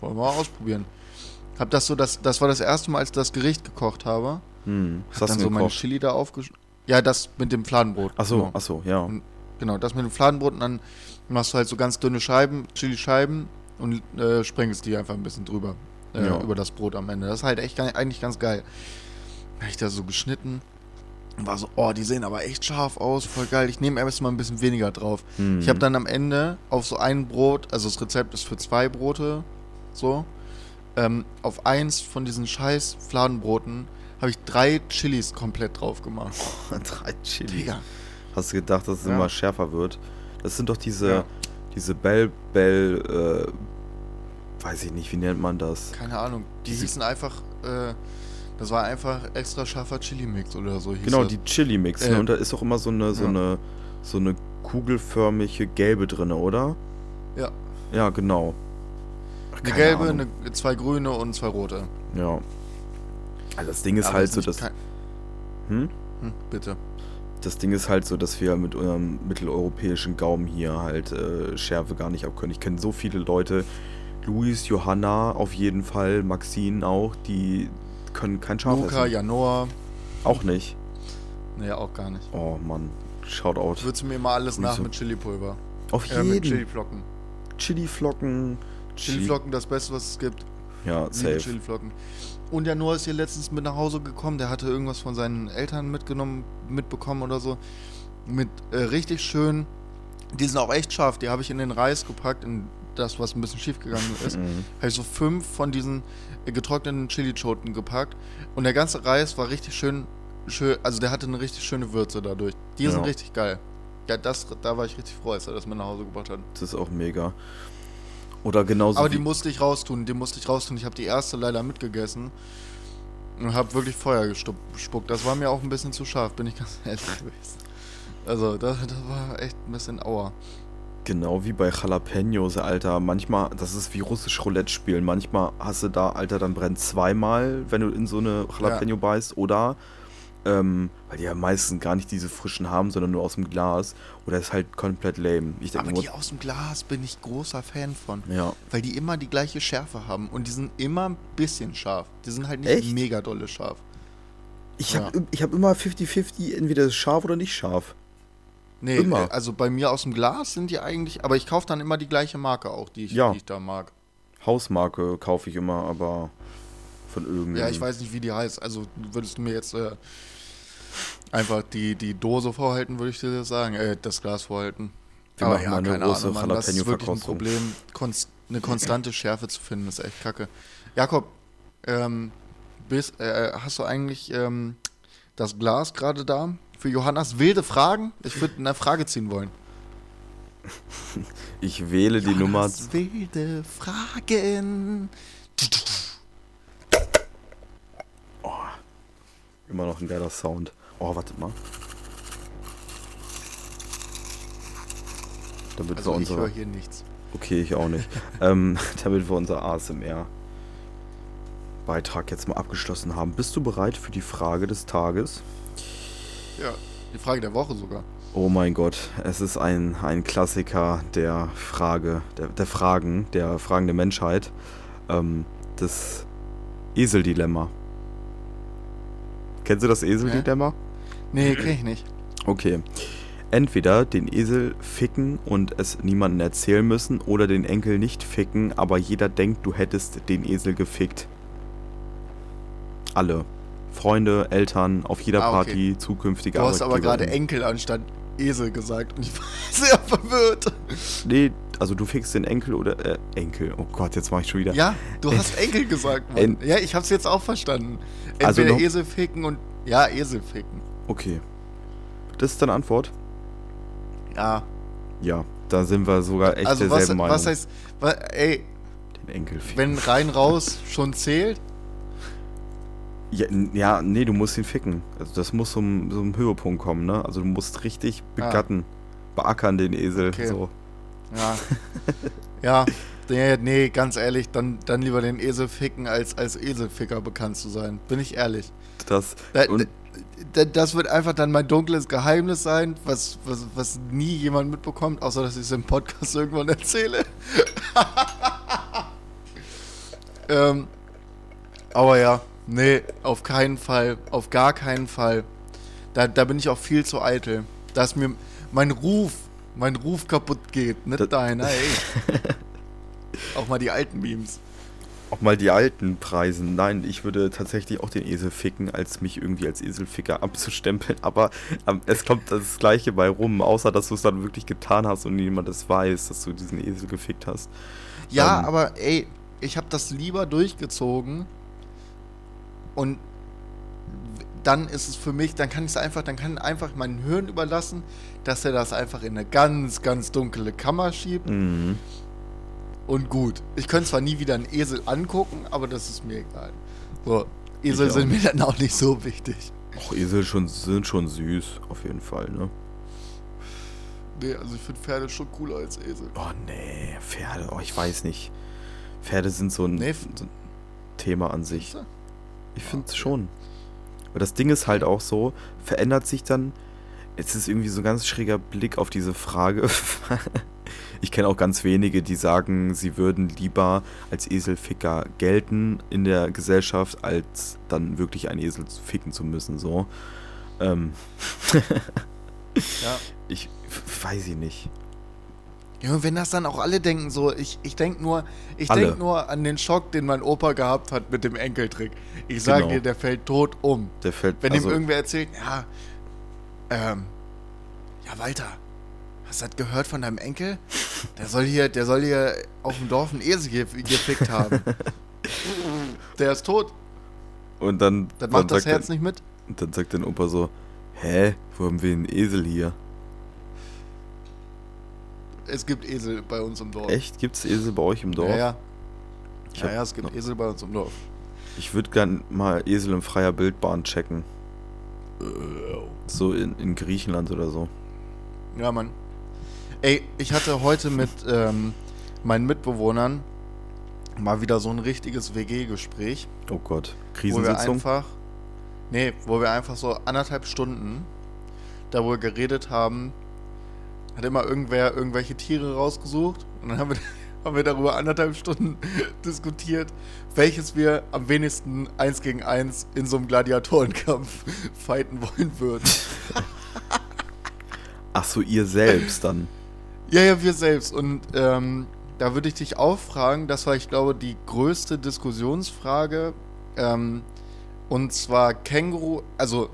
Wollen wir mal ausprobieren. Hab das so, das, das war das erste Mal, als ich das Gericht gekocht habe. Hm, was Hab hast dann so denn meine gekocht? Chili da aufgesch... Ja, das mit dem Fladenbrot. Achso, Genau. achso, ja. Und- Genau, das mit dem Fladenbrot und dann machst du halt so ganz dünne Scheiben, Chili-Scheiben und äh, sprenkelst die einfach ein bisschen drüber. Äh, Ja. Über das Brot am Ende. Das ist halt echt eigentlich ganz geil. Hab ich da so geschnitten und war so, oh, die sehen aber echt scharf aus, voll geil. Ich nehme erst mal ein bisschen weniger drauf. Hm. Ich habe dann am Ende auf so ein Brot, also das Rezept ist für zwei Brote, so, ähm, auf eins von diesen scheiß Fladenbroten habe ich drei Chilis komplett drauf gemacht. drei Chili. Digga. Hast du gedacht, dass es Ja. immer schärfer wird? Das sind doch diese, Ja. diese Bell, Bell, äh, weiß ich nicht, wie nennt man das? Keine Ahnung. Die Diese- hießen einfach, äh, das war einfach extra scharfer Chili-Mix oder so. Genau, das. die Chili-Mix. Äh, ne? Und da ist auch immer so eine, so ja. eine, so eine kugelförmige gelbe drin, oder? Ja. Ja, genau. Ach, Eine gelbe, eine, zwei grüne und zwei rote. Ja. Also das Ding ist Aber halt so, dass. Hm? Hm, bitte. Das Ding ist halt so, dass wir mit unserem mitteleuropäischen Gaumen hier halt äh, Schärfe gar nicht abkönnen. Ich kenne so viele Leute, Luis, Johanna auf jeden Fall, Maxine auch, die können kein Scharf Luca, essen. Janoa. Auch nicht. Nee, auch gar nicht. Oh Mann, Shoutout. Würdest du mir mal alles nach Wieso? mit Chili-Pulver? Auf Äh, mit jeden. Chili-Flocken. Chili-Flocken. Chili Chili-Flocken, das Beste, was es gibt. Ja, safe. Chili-Flocken. Und der Noah ist hier letztens mit nach Hause gekommen. Der hatte irgendwas von seinen Eltern mitgenommen, mitbekommen oder so. Mit äh, richtig schön. Die sind auch echt scharf. Die habe ich in den Reis gepackt, in das, was ein bisschen schief gegangen ist. Mhm. habe ich so fünf von diesen äh, getrockneten Chili-Choten gepackt. Und der ganze Reis war richtig schön, schön, also der hatte eine richtig schöne Würze dadurch. Die sind Ja. richtig geil. Ja, das, da war ich richtig froh, als er das mit nach Hause gebracht hat. Das ist auch mega. Oder genauso Aber die musste ich raustun, die musste ich raustun. Ich habe die erste leider mitgegessen und habe wirklich Feuer gespuckt. Das war mir auch ein bisschen zu scharf, bin ich ganz ehrlich gewesen. Also, das, das war echt ein bisschen auer. Genau wie bei Jalapenos, Alter. Manchmal, das ist wie russisch Roulette spielen. Manchmal hast du da, Alter, dann brennt zweimal, wenn du in so eine Jalapeno beißt. Oder, ähm, weil die ja meistens gar nicht diese frischen haben, sondern nur aus dem Glas. Oder ist halt komplett lame. Ich denke Aber die aus dem Glas bin ich großer Fan von. ja. Weil die immer die gleiche Schärfe haben und die sind immer ein bisschen scharf. Die sind halt nicht Echt? mega dolle scharf. Ich Ja. habe ich hab immer 50-50, entweder scharf oder nicht scharf. Nee, Immer. äh, also bei mir aus dem Glas sind die eigentlich, aber ich kaufe dann immer die gleiche Marke auch, die ich, Ja. die ich da mag. Hausmarke kaufe ich immer, aber von irgendeinem. Ja, ich weiß nicht, wie die heißt. Also würdest du mir jetzt äh, einfach die, die Dose vorhalten, würde ich dir sagen, äh, das Glas vorhalten. Wir machen mal eine große Mann, das ist wirklich ein. Problem, konst, eine konstante Schärfe zu finden, ist echt kacke. Jakob, ähm, bist, äh, hast du eigentlich ähm, das Glas gerade da für Johannas wilde Fragen? Ich würde eine Frage ziehen wollen. Ich wähle die Nummer. Johannas wilde Fragen. Immer noch ein geiler Sound. Oh, wartet mal. Damit Also wir ich höre unsere. hier nichts. Okay, ich auch nicht. ähm, damit wir unser ASMR-Beitrag jetzt mal abgeschlossen haben. Bist du bereit für die Frage des Tages? Ja, die Frage der Woche sogar. Oh mein Gott, es ist ein, ein Klassiker der Frage, der, der Fragen, der Fragen der Menschheit. Ähm, das Eseldilemma. Kennst du das Eseldilemma? Nee, kenn ich nicht. Okay. Entweder den Esel ficken und es niemandem erzählen müssen oder den Enkel nicht ficken, aber jeder denkt, du hättest den Esel gefickt. Alle. Freunde, Eltern, auf jeder Ah, okay. Party, zukünftige Du hast aber gerade. Enkel anstatt Esel gesagt und ich war sehr verwirrt. Nee, also du fickst den Enkel oder. Äh, Enkel. Oh Gott, jetzt mach ich schon wieder. Ja, du hast Enkel gesagt, Mann. Ja, ich hab's jetzt auch verstanden. Entweder Also noch- Esel ficken und. Ja, Esel ficken. Okay. Das ist deine Antwort? Ja. Ja, da sind wir sogar echt also derselben was, Meinung. was heißt. wa- Ey, den Enkel ficken. wenn rein raus schon zählt? Ja, ja, nee, du musst ihn ficken. Also das muss so einem Höhepunkt kommen, ne? Also du musst richtig begatten, beackern den Esel. Ah. Okay. So. Ja. ja. Nee, nee, ganz ehrlich, dann, dann lieber den Esel ficken, als als Eselficker bekannt zu sein. Bin ich ehrlich. Das, Da, und, das wird einfach dann mein dunkles Geheimnis sein, was, was, was nie jemand mitbekommt, außer dass ich es im Podcast irgendwann erzähle. ähm, aber ja, nee, auf keinen Fall, auf gar keinen Fall. Da, da bin ich auch viel zu eitel. Dass mir mein Ruf, mein Ruf kaputt geht, nicht Das- deiner, ey. auch mal die alten Memes. Auch mal die alten Preisen. Nein, ich würde tatsächlich auch den Esel ficken, als mich irgendwie als Eselficker abzustempeln. Aber ähm, es kommt das Gleiche bei rum, außer dass du es dann wirklich getan hast und niemand es weiß, dass du diesen Esel gefickt hast. Ja, Ähm, aber ey, ich habe das lieber durchgezogen und dann ist es für mich, dann kann ich es einfach, dann kann einfach mein Hirn überlassen, dass er das einfach in eine ganz, ganz dunkle Kammer schiebt Mhm. Und gut. Ich könnte zwar nie wieder einen Esel angucken, aber das ist mir egal. So, Esel auch sind mir dann auch nicht so wichtig. Och, Esel schon, sind schon süß, auf jeden Fall, ne? Nee, also ich finde Pferde schon cooler als Esel. Oh nee, Pferde, oh, ich weiß nicht. Pferde sind so ein, Nee. so ein Thema an sich. Ich finde es okay. schon. Aber das Ding ist halt auch so, verändert sich dann. Jetzt ist irgendwie so ein ganz schräger Blick auf diese Frage. ich kenne auch ganz wenige, die sagen, sie würden lieber als Eselficker gelten in der Gesellschaft, als dann wirklich einen Esel ficken zu müssen. So. Ähm, Ja. ich weiß ich nicht. Ja, wenn das dann auch alle denken, so, ich, ich denke nur, ich denk nur an den Schock, den mein Opa gehabt hat mit dem Enkeltrick. Ich sage Genau. dir, der fällt tot um. Der fällt Wenn also, ihm irgendwer erzählt, ja, ähm, ja, Walter, hast du das gehört von deinem Enkel? Der soll hier, der soll hier auf dem Dorf einen Esel ge- gefickt haben. Der ist tot. und dann, Das dann macht das sagt Herz der, nicht mit. Und dann sagt dein Opa so, hä, wo haben wir einen Esel hier? Es gibt Esel bei uns im Dorf. Echt? Gibt's Esel bei euch im Dorf? Ja, ja. Ich Ja, ja, es gibt noch- Esel bei uns im Dorf. Ich würde gern mal Esel in freier Bildbahn checken. So in, in Griechenland oder so. Ja, Mann. Ey, ich hatte heute mit ähm, meinen Mitbewohnern mal wieder so ein richtiges WG-Gespräch, Oh Gott. wo wir Krisensitzung? einfach, nee, wo wir einfach so anderthalb Stunden darüber geredet haben, hat immer irgendwer irgendwelche Tiere rausgesucht und dann haben wir, haben wir darüber anderthalb Stunden diskutiert, welches wir am wenigsten eins gegen eins in so einem Gladiatorenkampf fighten wollen würden. Ach so, ihr selbst dann. Ja, ja, wir selbst. Und ähm, da würde ich dich auch fragen, das war, ich glaube, die größte Diskussionsfrage. Ähm, und zwar Känguru, also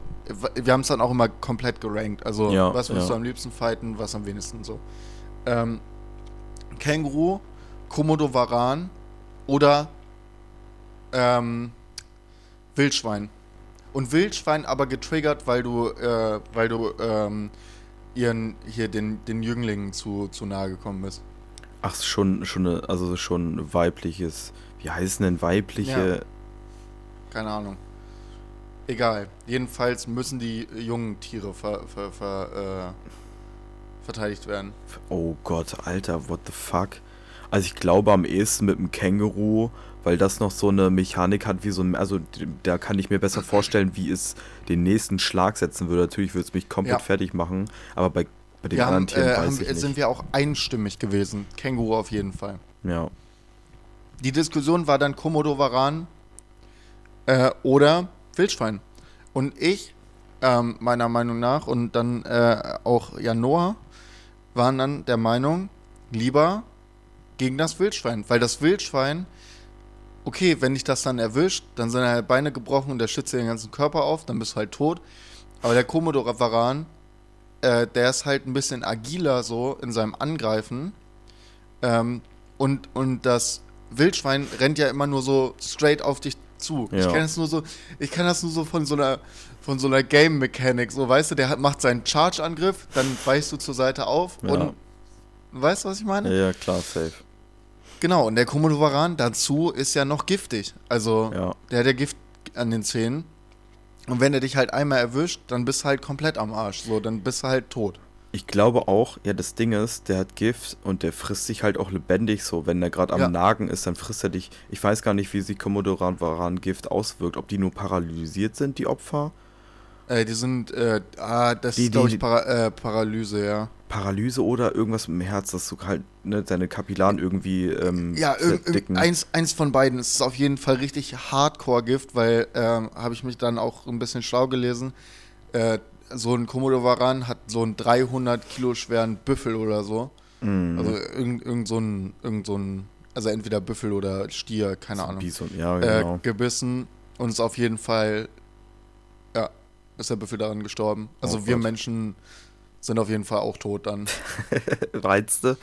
wir haben es dann auch immer komplett gerankt. Also Ja, was würdest ja. du am liebsten fighten, was am wenigsten so. Ähm, Känguru, Komodo Varan oder ähm, Wildschwein. Und Wildschwein aber getriggert, weil du, äh, weil du ähm, ihren hier den, den Jünglingen zu, zu nahe gekommen bist. Ach, schon, schon, eine, also schon weibliches. Wie heißen denn weibliche? Keine Ahnung. Egal. Jedenfalls müssen die jungen Tiere ver, ver, ver, äh, verteidigt werden. Oh Gott, Alter, what the fuck? Also ich glaube am ehesten mit dem Känguru, weil das noch so eine Mechanik hat wie so ein, also da kann ich mir besser vorstellen, wie es den nächsten Schlag setzen würde. Natürlich würde es mich komplett Ja. fertig machen, aber bei, bei den Wir anderen haben, Tieren äh, weiß haben, ich nicht. sind wir auch einstimmig gewesen. Känguru auf jeden Fall. ja. Die Diskussion war dann Komodo-Varan äh, oder Wildschwein. Und ich, ähm, meiner Meinung nach, und dann äh, auch Jan Noah, waren dann der Meinung, lieber gegen das Wildschwein. Weil das Wildschwein, okay, wenn dich das dann erwischt, dann sind halt Beine gebrochen und der schützt dir den ganzen Körper auf, dann bist du halt tot. Aber der Komodo-Varan, äh, der ist halt ein bisschen agiler so in seinem Angreifen. Ähm, und, und das Wildschwein rennt ja immer nur so straight auf dich zu. Ich Ja. kann das nur so, ich kann das nur so von so einer von so einer Game Mechanik, so weißt du, der hat, macht seinen Charge Angriff, dann weichst du zur Seite auf Ja. und weißt du, was ich meine? ja, klar, safe. Genau, und der Komodo Varan dazu ist ja noch giftig. Also, Ja. der hat ja Gift an den Zähnen. Und wenn er dich halt einmal erwischt, dann bist du halt komplett am Arsch. So, dann bist du halt tot. Ich glaube auch, ja, das Ding ist, der hat Gift und der frisst sich halt auch lebendig so. Wenn der gerade am Ja. Nagen ist, dann frisst er dich. Ich weiß gar nicht, wie sich Komodoran-Varan-Gift auswirkt. Ob die nur paralysiert sind, die Opfer? Äh, die sind, äh, ah, das Die- ist, glaube ich, Para äh, Paralyse, ja. Paralyse oder irgendwas mit dem Herz, dass du halt ne, deine Kapillaren irgendwie ähm, Ja, verdicken. eins, eins von beiden. Es ist auf jeden Fall richtig Hardcore-Gift, weil, ähm, habe ich mich dann auch ein bisschen schlau gelesen. Äh, so ein Komodo-Varan hat so einen 300 Kilo schweren Büffel oder so. Mhm. Also irgend, irgend so ein, irgend so ein, also entweder Büffel oder Stier, keine Ahnung. Bison, ja, Äh, genau. gebissen und ist auf jeden Fall, ja, ist der Büffel daran gestorben. Also Oh wir Gott. Menschen sind auf jeden Fall auch tot dann. Reizte.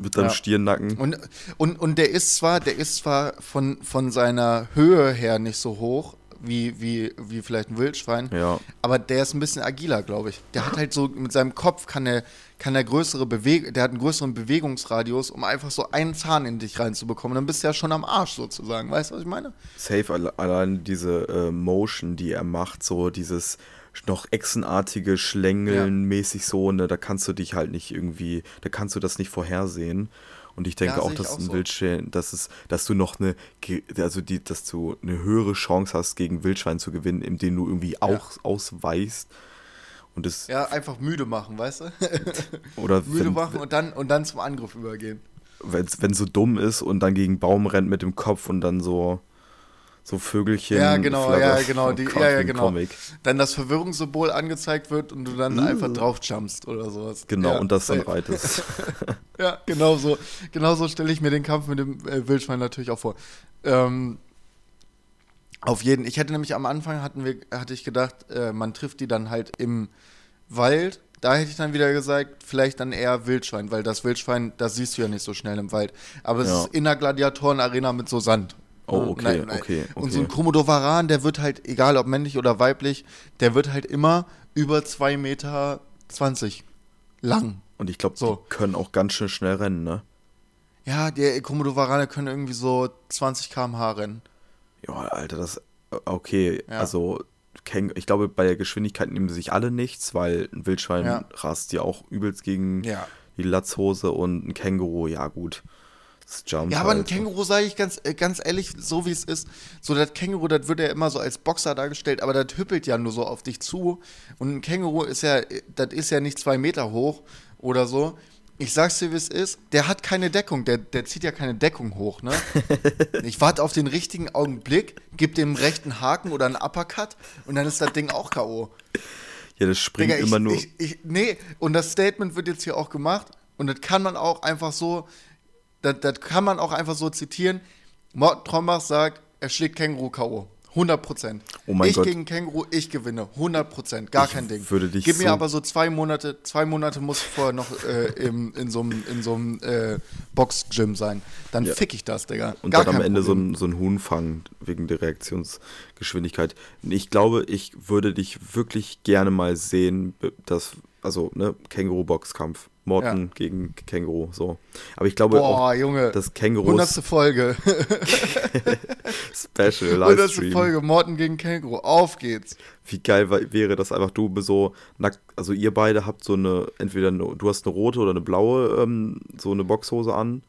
Mit deinem Ja. Stirnnacken. Und, und, und der ist zwar, der ist zwar von, von seiner Höhe her nicht so hoch wie, wie, wie vielleicht ein Wildschwein, Ja. aber der ist ein bisschen agiler, glaube ich. Der hat halt so, mit seinem Kopf kann er, kann er größere Beweg der hat einen größeren Bewegungsradius, um einfach so einen Zahn in dich reinzubekommen. Dann bist du ja schon am Arsch sozusagen. Weißt du, was ich meine? Safe alle- allein diese äh, Motion, die er macht, so dieses noch echsenartige Schlängeln mäßig so, ne, da kannst du dich halt nicht irgendwie, da kannst du das nicht vorhersehen. Und ich denke Ja, auch, dass auch ein so. Wildschwein, dass es, dass du noch eine, also die, dass du eine höhere Chance hast, gegen Wildschwein zu gewinnen, indem du irgendwie auch ausweichst. Und es, Ja, einfach müde machen, weißt du? oder müde wenn, machen und dann, und dann zum Angriff übergehen. wenn so dumm ist und dann gegen Baum rennt mit dem Kopf und dann so, so Vögelchen. Ja, genau, flattern. ja, genau, Oh die, Gott, ja, ja, genau. Comic. Dann das Verwirrungssymbol angezeigt wird und du dann einfach drauf jumpst oder sowas. Genau, ja, und das dann reitest. Ja, genau so. Genau so stelle ich mir den Kampf mit dem äh, Wildschwein natürlich auch vor. Ähm, auf jeden. Ich hätte nämlich am Anfang hatten wir, hatte ich gedacht, äh, man trifft die dann halt im Wald. Da hätte ich dann wieder gesagt, vielleicht dann eher Wildschwein, weil das Wildschwein, das siehst du ja nicht so schnell im Wald. Aber es Ja. ist in der Gladiatoren-Arena mit so Sand. Oh, Ne? okay, okay, Und so ein okay. Komodowaran, der wird halt, egal ob männlich oder weiblich, der wird halt immer über 2,20 Meter lang. Und ich glaube, So. die können auch ganz schön schnell rennen, ne? Ja, die Komodo-Warane können irgendwie so 20 km/h rennen. Ja, Alter, das. Okay, Ja. also. Ich glaube, bei der Geschwindigkeit nehmen sie sich alle nichts, weil ein Wildschwein Ja. rast ja auch übelst gegen Ja. die Latzhose und ein Känguru, ja gut. Das jumpt Ja, aber ein halt. Känguru, sage ich ganz, äh, ganz ehrlich, so wie es ist, so das Känguru, das wird ja immer so als Boxer dargestellt, aber das hüppelt ja nur so auf dich zu. Und ein Känguru ist ja, das ist ja nicht zwei Meter hoch oder so. Ich sag's dir, wie es ist, der hat keine Deckung, der, der zieht ja keine Deckung hoch, ne? ich warte auf den richtigen Augenblick, gib dem rechten Haken oder einen Uppercut und dann ist das Ding auch K.O. Ja, das springt Digga, ich, immer nur. Ich, ich, nee, und das Statement wird jetzt hier auch gemacht und das kann man auch einfach so, das, das kann man auch einfach so zitieren. Morten Trombach sagt, er schlägt Känguru K.O. 100 Prozent. Oh mein ich Gott. gegen Känguru, ich gewinne. 100 Prozent. Gar Ich kein Ding. würde dich Gib mir so- aber so zwei Monate, zwei Monate muss ich vorher noch äh, im, in so einem in so einem, äh, Box-Gym sein. Dann Ja. fick ich das, Digga. Und Gar dann am Ende so ein, so ein Huhn fangen wegen der Reaktionsgeschwindigkeit. Ich glaube, ich würde dich wirklich gerne mal sehen, das, also, ne, Känguru-Boxkampf. Morten Ja. gegen Känguru, so. Aber ich glaube Boah, auch, Junge. das Kängurus 100. Folge. Special 100. Livestream. Folge. Morten gegen Känguru. Auf geht's. Wie geil wäre das einfach, du so nackt, also ihr beide habt so eine, entweder eine, du hast eine rote oder eine blaue, ähm, so eine Boxhose an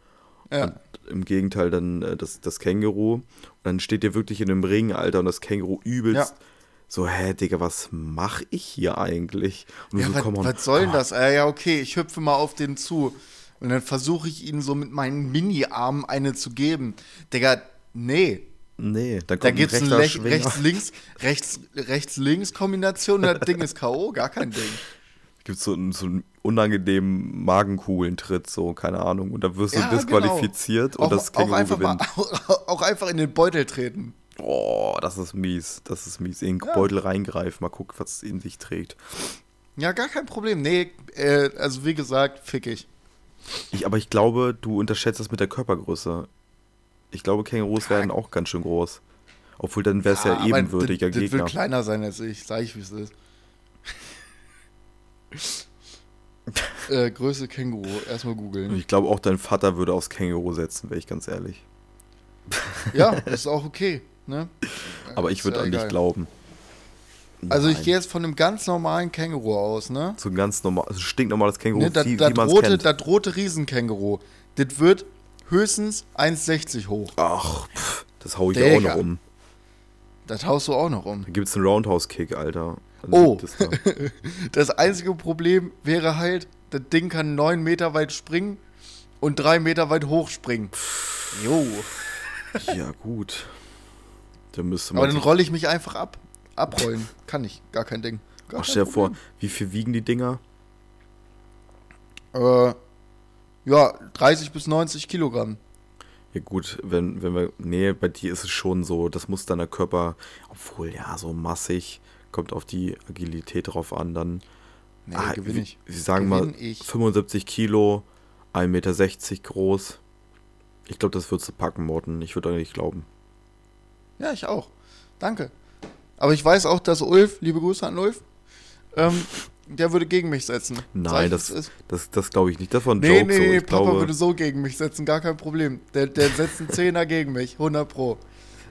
Ja. Und im Gegenteil dann äh, das, das Känguru. Und dann steht ihr wirklich in einem Ring, Alter, und das Känguru übelst. Ja. So, hä, Digga, was mach ich hier eigentlich? Und Ja, so, was, komm was soll denn Ah, das? Äh, ja, okay, ich hüpfe mal auf den zu. Und dann versuche ich ihnen so mit meinen Mini-Armen eine zu geben. Digga, nee. Nee, dann kommt Da gibt es eine rechter Lech- Schwinger. rechts-links, rechts, rechts-links-Kombination. Das Ding ist K.O., gar kein Ding. gibt so, einen- so einen unangenehmen Magenkuhlentritt, so, keine Ahnung. Und dann wirst du Ja, disqualifiziert genau. und das auch, auch, Känguru einfach mal, auch, auch einfach in den Beutel treten. Oh, das ist mies. Das ist mies. In den Ja. Beutel reingreifen, mal gucken, was es in sich trägt. Ja, gar kein Problem. Nee, äh, also wie gesagt, fick ich. Ich, aber ich glaube, du unterschätzt das mit der Körpergröße. Ich glaube, Kängurus werden auch ganz schön groß. Obwohl, dann wäre es ja, aber ebenwürdiger das, das Gegner. wird kleiner sein als ich, sag ich, wie es ist. äh, Größe Känguru, erstmal googeln. ich glaube, auch dein Vater würde aufs Känguru setzen, wäre ich ganz ehrlich. Ja, ist auch okay. Ne? Aber ich würde an dich glauben. Also ich Nein. gehe jetzt von einem ganz normalen Känguru aus, ne? So ein ganz normal, also stinknormales Känguru, ne das, wie, das, wie rote, kennt. das rote Riesenkänguru, das wird höchstens 1,60 hoch. Ach, pff, das hau ich ja auch Digga. noch um. Das haust du auch noch um. Da gibt es einen Roundhouse-Kick, Alter. Dann Oh. liegt es da. Das einzige Problem wäre halt, das Ding kann 9 Meter weit springen und 3 Meter weit hoch springen. Jo. ja, gut. Dann müsste Aber man. dann sich- rolle ich mich einfach ab. Abrollen. Kann ich. Gar kein Ding. Gar Ach, stell dir vor, wie viel wiegen die Dinger? Äh, ja, 30 bis 90 Kilogramm. Ja gut, wenn, wenn wir. Nee, bei dir ist es schon so, das muss dann der Körper, obwohl ja, so massig, kommt auf die Agilität drauf an, dann. Nee, Ah, gewinne ich. Sie sagen mal Gewinn ich. 75 Kilo, 1,60 Meter groß. Ich glaube, das würdest du packen, Morten. Ich würde nicht glauben. Ja, ich auch. Danke. Aber ich weiß auch, dass Ulf, liebe Grüße an Ulf, ähm, der würde gegen mich setzen. Nein, das, ist. das, das glaube ich nicht. Das war ein Nee, Joke. nee, so. nee, Ich Papa glaube, würde so gegen mich setzen, gar kein Problem. Der, der setzt einen Zehner gegen mich, 100 pro.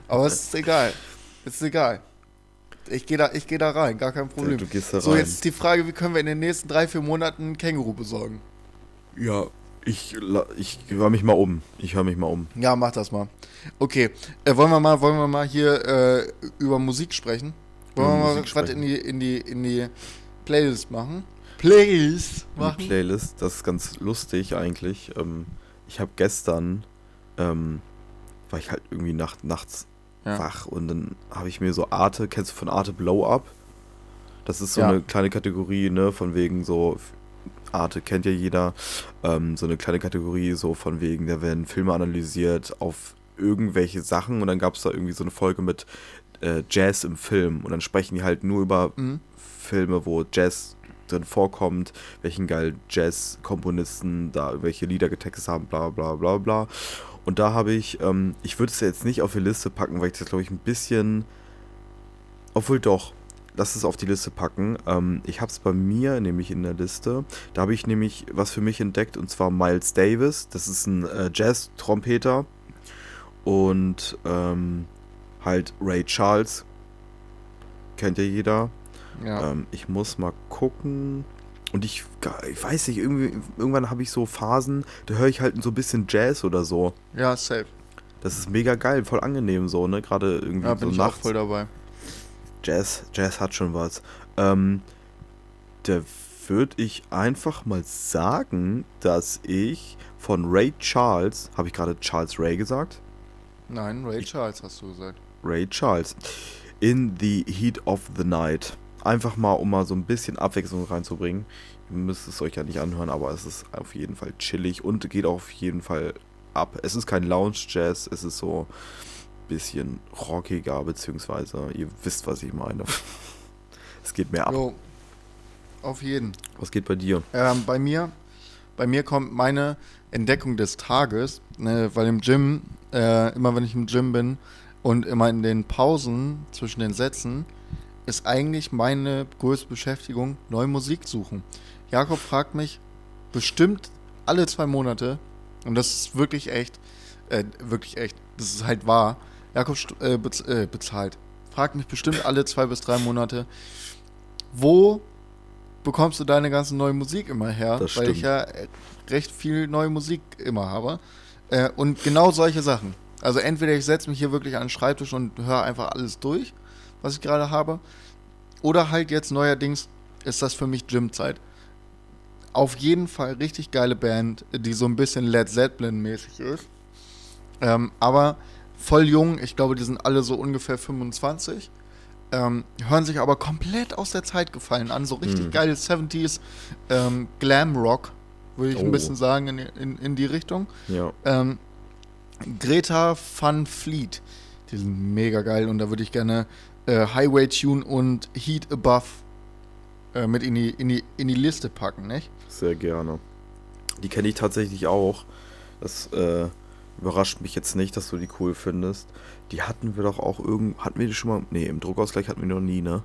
Aber es ist egal. Es ist egal. Ich gehe da, ich geh da rein, gar kein Problem. du gehst da so, rein. jetzt ist die Frage, wie können wir in den nächsten drei, vier Monaten einen Känguru besorgen? Ja, ich, ich höre mich mal um. Ich höre mich mal um. Ja, mach das mal. Okay, äh, wollen wir mal, wollen wir mal hier äh, über Musik sprechen? Wollen Über wir mal Musik was in die, in, die, in die Playlist machen? Playlist machen? Playlist, das ist ganz lustig eigentlich. Ähm, ich habe gestern, ähm, war ich halt irgendwie nacht, nachts Ja. wach und dann habe ich mir so Arte, kennst du von Arte Blow Up? Das ist so Ja. eine kleine Kategorie, ne, von wegen so, Arte kennt ja jeder, ähm, so eine kleine Kategorie, so von wegen, da werden Filme analysiert auf irgendwelche Sachen und dann gab es da irgendwie so eine Folge mit äh, Jazz im Film und dann sprechen die halt nur über Mhm. Filme, wo Jazz drin vorkommt, welchen geilen Jazz-Komponisten da irgendwelche Lieder getextet haben, bla bla bla bla. Und da habe ich, ähm, ich würde es jetzt nicht auf die Liste packen, weil ich das glaube ich ein bisschen, obwohl doch, lass es auf die Liste packen. Ähm, ich habe es bei mir nämlich in der Liste, da habe ich nämlich was für mich entdeckt und zwar Miles Davis, das ist ein äh, Jazz-Trompeter und ähm, halt Ray Charles, kennt ja jeder. Ja. Ähm, ich muss mal gucken. Und ich, ich weiß nicht, irgendwie, irgendwann habe ich so Phasen, da höre ich halt so ein bisschen Jazz oder so. ja, safe. Das ist mega geil, voll angenehm so, ne? Gerade irgendwie Ja, so bin ich auch nachts. voll dabei. Jazz, Jazz hat schon was. Ähm, da würde ich einfach mal sagen, dass ich von Ray Charles, habe ich gerade Charles Ray gesagt? Nein, Ray Charles hast du gesagt. Ray Charles. In the Heat of the Night. Einfach mal, um mal so ein bisschen Abwechslung reinzubringen. Ihr müsst es euch ja nicht anhören, aber es ist auf jeden Fall chillig und geht auf jeden Fall ab. Es ist kein Lounge-Jazz, es ist so bisschen rockiger, beziehungsweise ihr wisst, was ich meine. es geht mehr ab. Jo, auf jeden. Was geht bei dir? Ähm, bei mir, bei mir kommt meine Entdeckung des Tages, ne, weil im Gym, äh, immer wenn ich im Gym bin und immer in den Pausen zwischen den Sätzen, ist eigentlich meine größte Beschäftigung neue Musik suchen. Jakob fragt mich bestimmt alle zwei Monate, und das ist wirklich echt, äh, wirklich echt, das ist halt wahr. Jakob äh, bez äh, bezahlt. Fragt mich bestimmt alle zwei bis drei Monate, wo bekommst du deine ganze neue Musik immer her? Das weil stimmt. ich ja äh, recht viel neue Musik immer habe. Äh, und genau solche Sachen. Also entweder ich setze mich hier wirklich an den Schreibtisch und höre einfach alles durch, was ich gerade habe. Oder halt jetzt neuerdings ist das für mich Gymzeit. Auf jeden Fall richtig geile Band, die so ein bisschen Led Zeppelin-mäßig ist. Ähm, aber voll jung, ich glaube, die sind alle so ungefähr 25. Ähm, hören sich aber komplett aus der Zeit gefallen an. So richtig Hm. geile 70s ähm, Glam Rock, würde ich Oh. ein bisschen sagen, in, in, in die Richtung. Ja. Ähm, Greta Van Fleet. Die sind mega geil und da würde ich gerne äh, Highway Tune und Heat Above äh, mit in die, in, die, in die Liste packen, nicht? Sehr gerne. Die kenne ich tatsächlich auch. Das äh, überrascht mich jetzt nicht, dass du die cool findest. Die hatten wir doch auch irgend. Hatten wir die schon mal. Nee, im Druckausgleich hatten wir die noch nie, ne?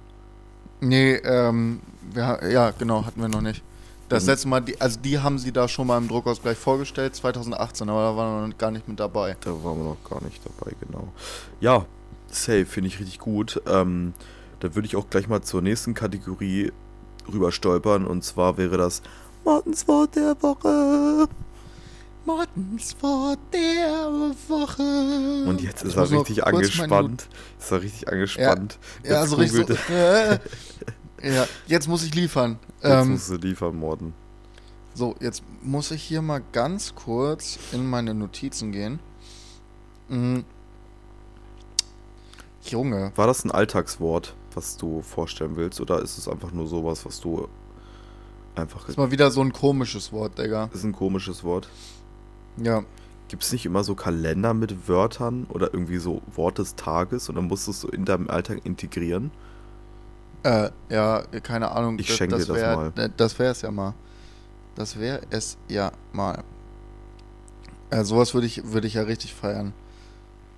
Nee, ähm, wir, ja, genau, hatten wir noch nicht. Das Mhm. letzte Mal, die, also die haben sie da schon mal im Druckausgleich vorgestellt, 2018, aber da waren wir noch gar nicht mit dabei. Da waren wir noch gar nicht dabei, genau. Ja, safe, finde ich richtig gut. Ähm, da würde ich auch gleich mal zur nächsten Kategorie rüber stolpern. Und zwar wäre das Martins Wort der Woche. Martins Wort der Woche. Und jetzt ist er richtig angespannt. Ist er richtig angespannt. Ja, Jetzt so richtig so. googelt Äh, ja, jetzt muss ich liefern. er- Jetzt Ähm, musst du liefern, Morten. so, jetzt muss ich hier mal ganz kurz in meine Notizen gehen. Mhm. Junge, War das ein Alltagswort, was du vorstellen willst? Oder ist es einfach nur sowas, was du einfach. ist mal wieder so ein komisches Wort, Digga. Ist ein komisches Wort. Ja, Gibt es nicht immer so Kalender mit Wörtern oder irgendwie so Wort des Tages und dann musst du es so in deinem Alltag integrieren? äh, ja, keine Ahnung. Ich das- schenke dir das wär- mal. äh, Das wäre es ja mal. Das wäre es ja mal. Äh, sowas würde ich, würde ich ja richtig feiern.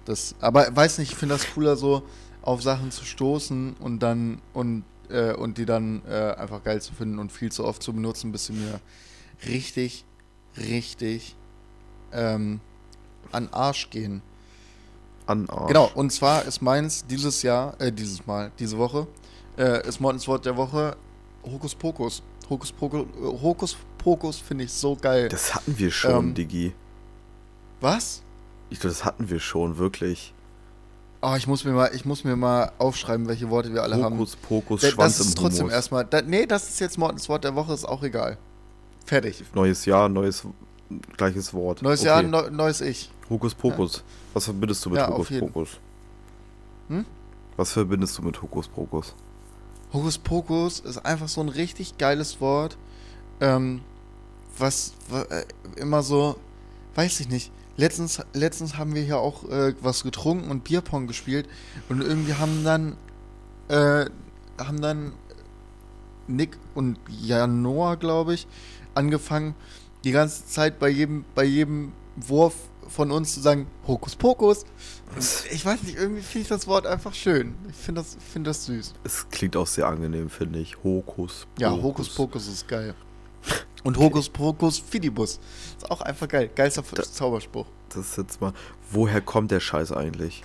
Das, aber weiß nicht, ich finde das cooler, so auf Sachen zu stoßen und dann und, äh, und die dann äh, einfach geil zu finden und viel zu oft zu benutzen, bis sie mir richtig, richtig ähm, an Arsch gehen. An Arsch. Genau, und zwar ist meins dieses Jahr, äh, dieses Mal, diese Woche, äh, ist Mortens Wort der Woche Hokus Pokus. Hokus Pokus, äh, Hokus Pokus finde ich so geil. Das hatten wir schon, Ähm, Digi. Was? Ich glaube, das hatten wir schon, wirklich. Oh, ich muss mir mal, ich muss mir mal aufschreiben, welche Worte wir alle haben. Hokus Pokus, Da- Schwanz das ist trotzdem erstmal. Da, nee, das ist jetzt Mortens Wort der Woche, ist auch egal. Fertig. Neues Jahr, neues, gleiches Wort. Neues Okay. Jahr, neu, neues Ich. Hokus Pokus. Was verbindest du mit Ja, Hokus. Pokus? Hm? Was verbindest du mit Hokus Pokus? Hokus Pokus ist einfach so ein richtig geiles Wort, ähm, was, wa- äh, immer so, weiß ich nicht. Letztens, letztens haben wir hier auch äh, was getrunken und Bierpong gespielt und irgendwie haben dann, äh, haben dann Nick und Janoa, glaube ich, angefangen, die ganze Zeit bei jedem, bei jedem Wurf von uns zu sagen, Hokus Pokus. Ich weiß nicht, irgendwie finde ich das Wort einfach schön. Ich finde das, finde das süß. Es klingt auch sehr angenehm, finde ich. Hokus Ja, Hokus Pokus ist geil. Und Hokus Pokus Fidibus. Ist auch einfach geil. Geilster Da- Zauberspruch. Das ist jetzt mal. Woher kommt der Scheiß eigentlich?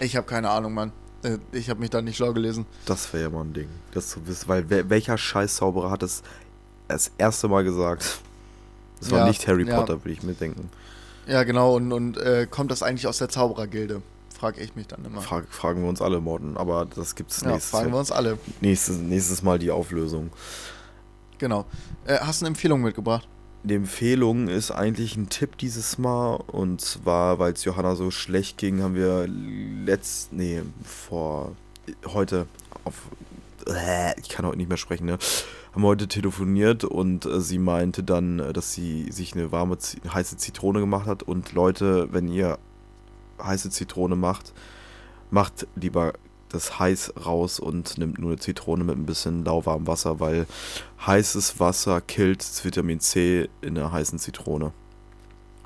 Ich habe keine Ahnung, Mann. Äh, Ich habe mich da nicht schlau gelesen. Das wäre ja mal ein Ding, das zu wissen. Weil welcher Scheiß-Zauberer hat es das erste Mal gesagt? Das war Ja, nicht Harry ja. Potter, würde ich mir denken. Ja, genau. Und, und äh, kommt das eigentlich aus der Zauberergilde? Frage ich mich dann immer. Frag, fragen wir uns alle, Morden. Aber das gibt's ja, nächstes, fragen wir uns alle. nächstes, nächstes Mal die Auflösung. Genau. Äh, hast du eine Empfehlung mitgebracht? Die Empfehlung ist eigentlich ein Tipp dieses Mal. Und zwar, weil es Johanna so schlecht ging, haben wir letzt. Nee, vor. Heute auf. Äh, Ich kann heute nicht mehr sprechen, ne? Haben heute telefoniert und äh, sie meinte dann, äh, dass sie sich eine warme, heiße Zitrone gemacht hat. Und Leute, wenn ihr heiße Zitrone macht, macht lieber das heiß raus und nimmt nur eine Zitrone mit ein bisschen lauwarmem Wasser, weil heißes Wasser killt das Vitamin C in der heißen Zitrone.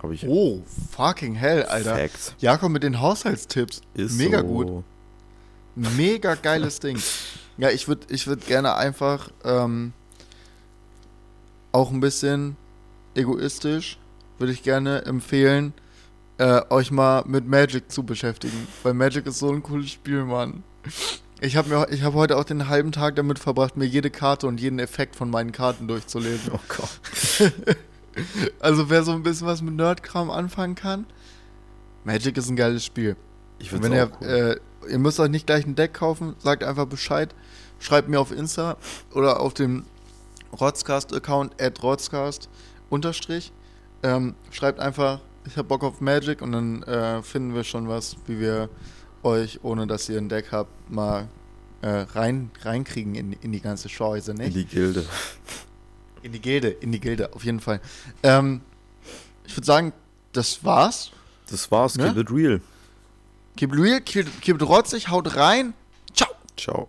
Habe ich Oh, fucking hell, Alter. Fact. Jakob mit den Haushaltstipps. Ist Mega so. gut. Mega geiles Ding. Ja, ich würde ich würd gerne einfach ähm, auch ein bisschen egoistisch, würde ich gerne empfehlen, äh, euch mal mit Magic zu beschäftigen. Weil Magic ist so ein cooles Spiel, Mann. Ich habe habe heute auch den halben Tag damit verbracht, mir jede Karte und jeden Effekt von meinen Karten durchzulesen. Oh Gott. Also wer so ein bisschen was mit Nerdkram anfangen kann, Magic ist ein geiles Spiel. Ich finde ihr, cool. äh, ihr müsst euch nicht gleich ein Deck kaufen, sagt einfach Bescheid, schreibt mir auf Insta oder auf dem Rotzcast-Account, at Rotzcast, unterstrich. Ähm, schreibt einfach, ich hab Bock auf Magic und dann äh, finden wir schon was, wie wir euch, ohne dass ihr ein Deck habt, mal äh, rein, reinkriegen in, in die ganze Scheiße, In nicht? die Gilde. In die Gilde, in die Gilde, auf jeden Fall. Ähm, ich würde sagen, das war's. Das war's. Ne? Keep it real. Keep it real, keep, keep it rotzig, haut rein. Ciao. Ciao.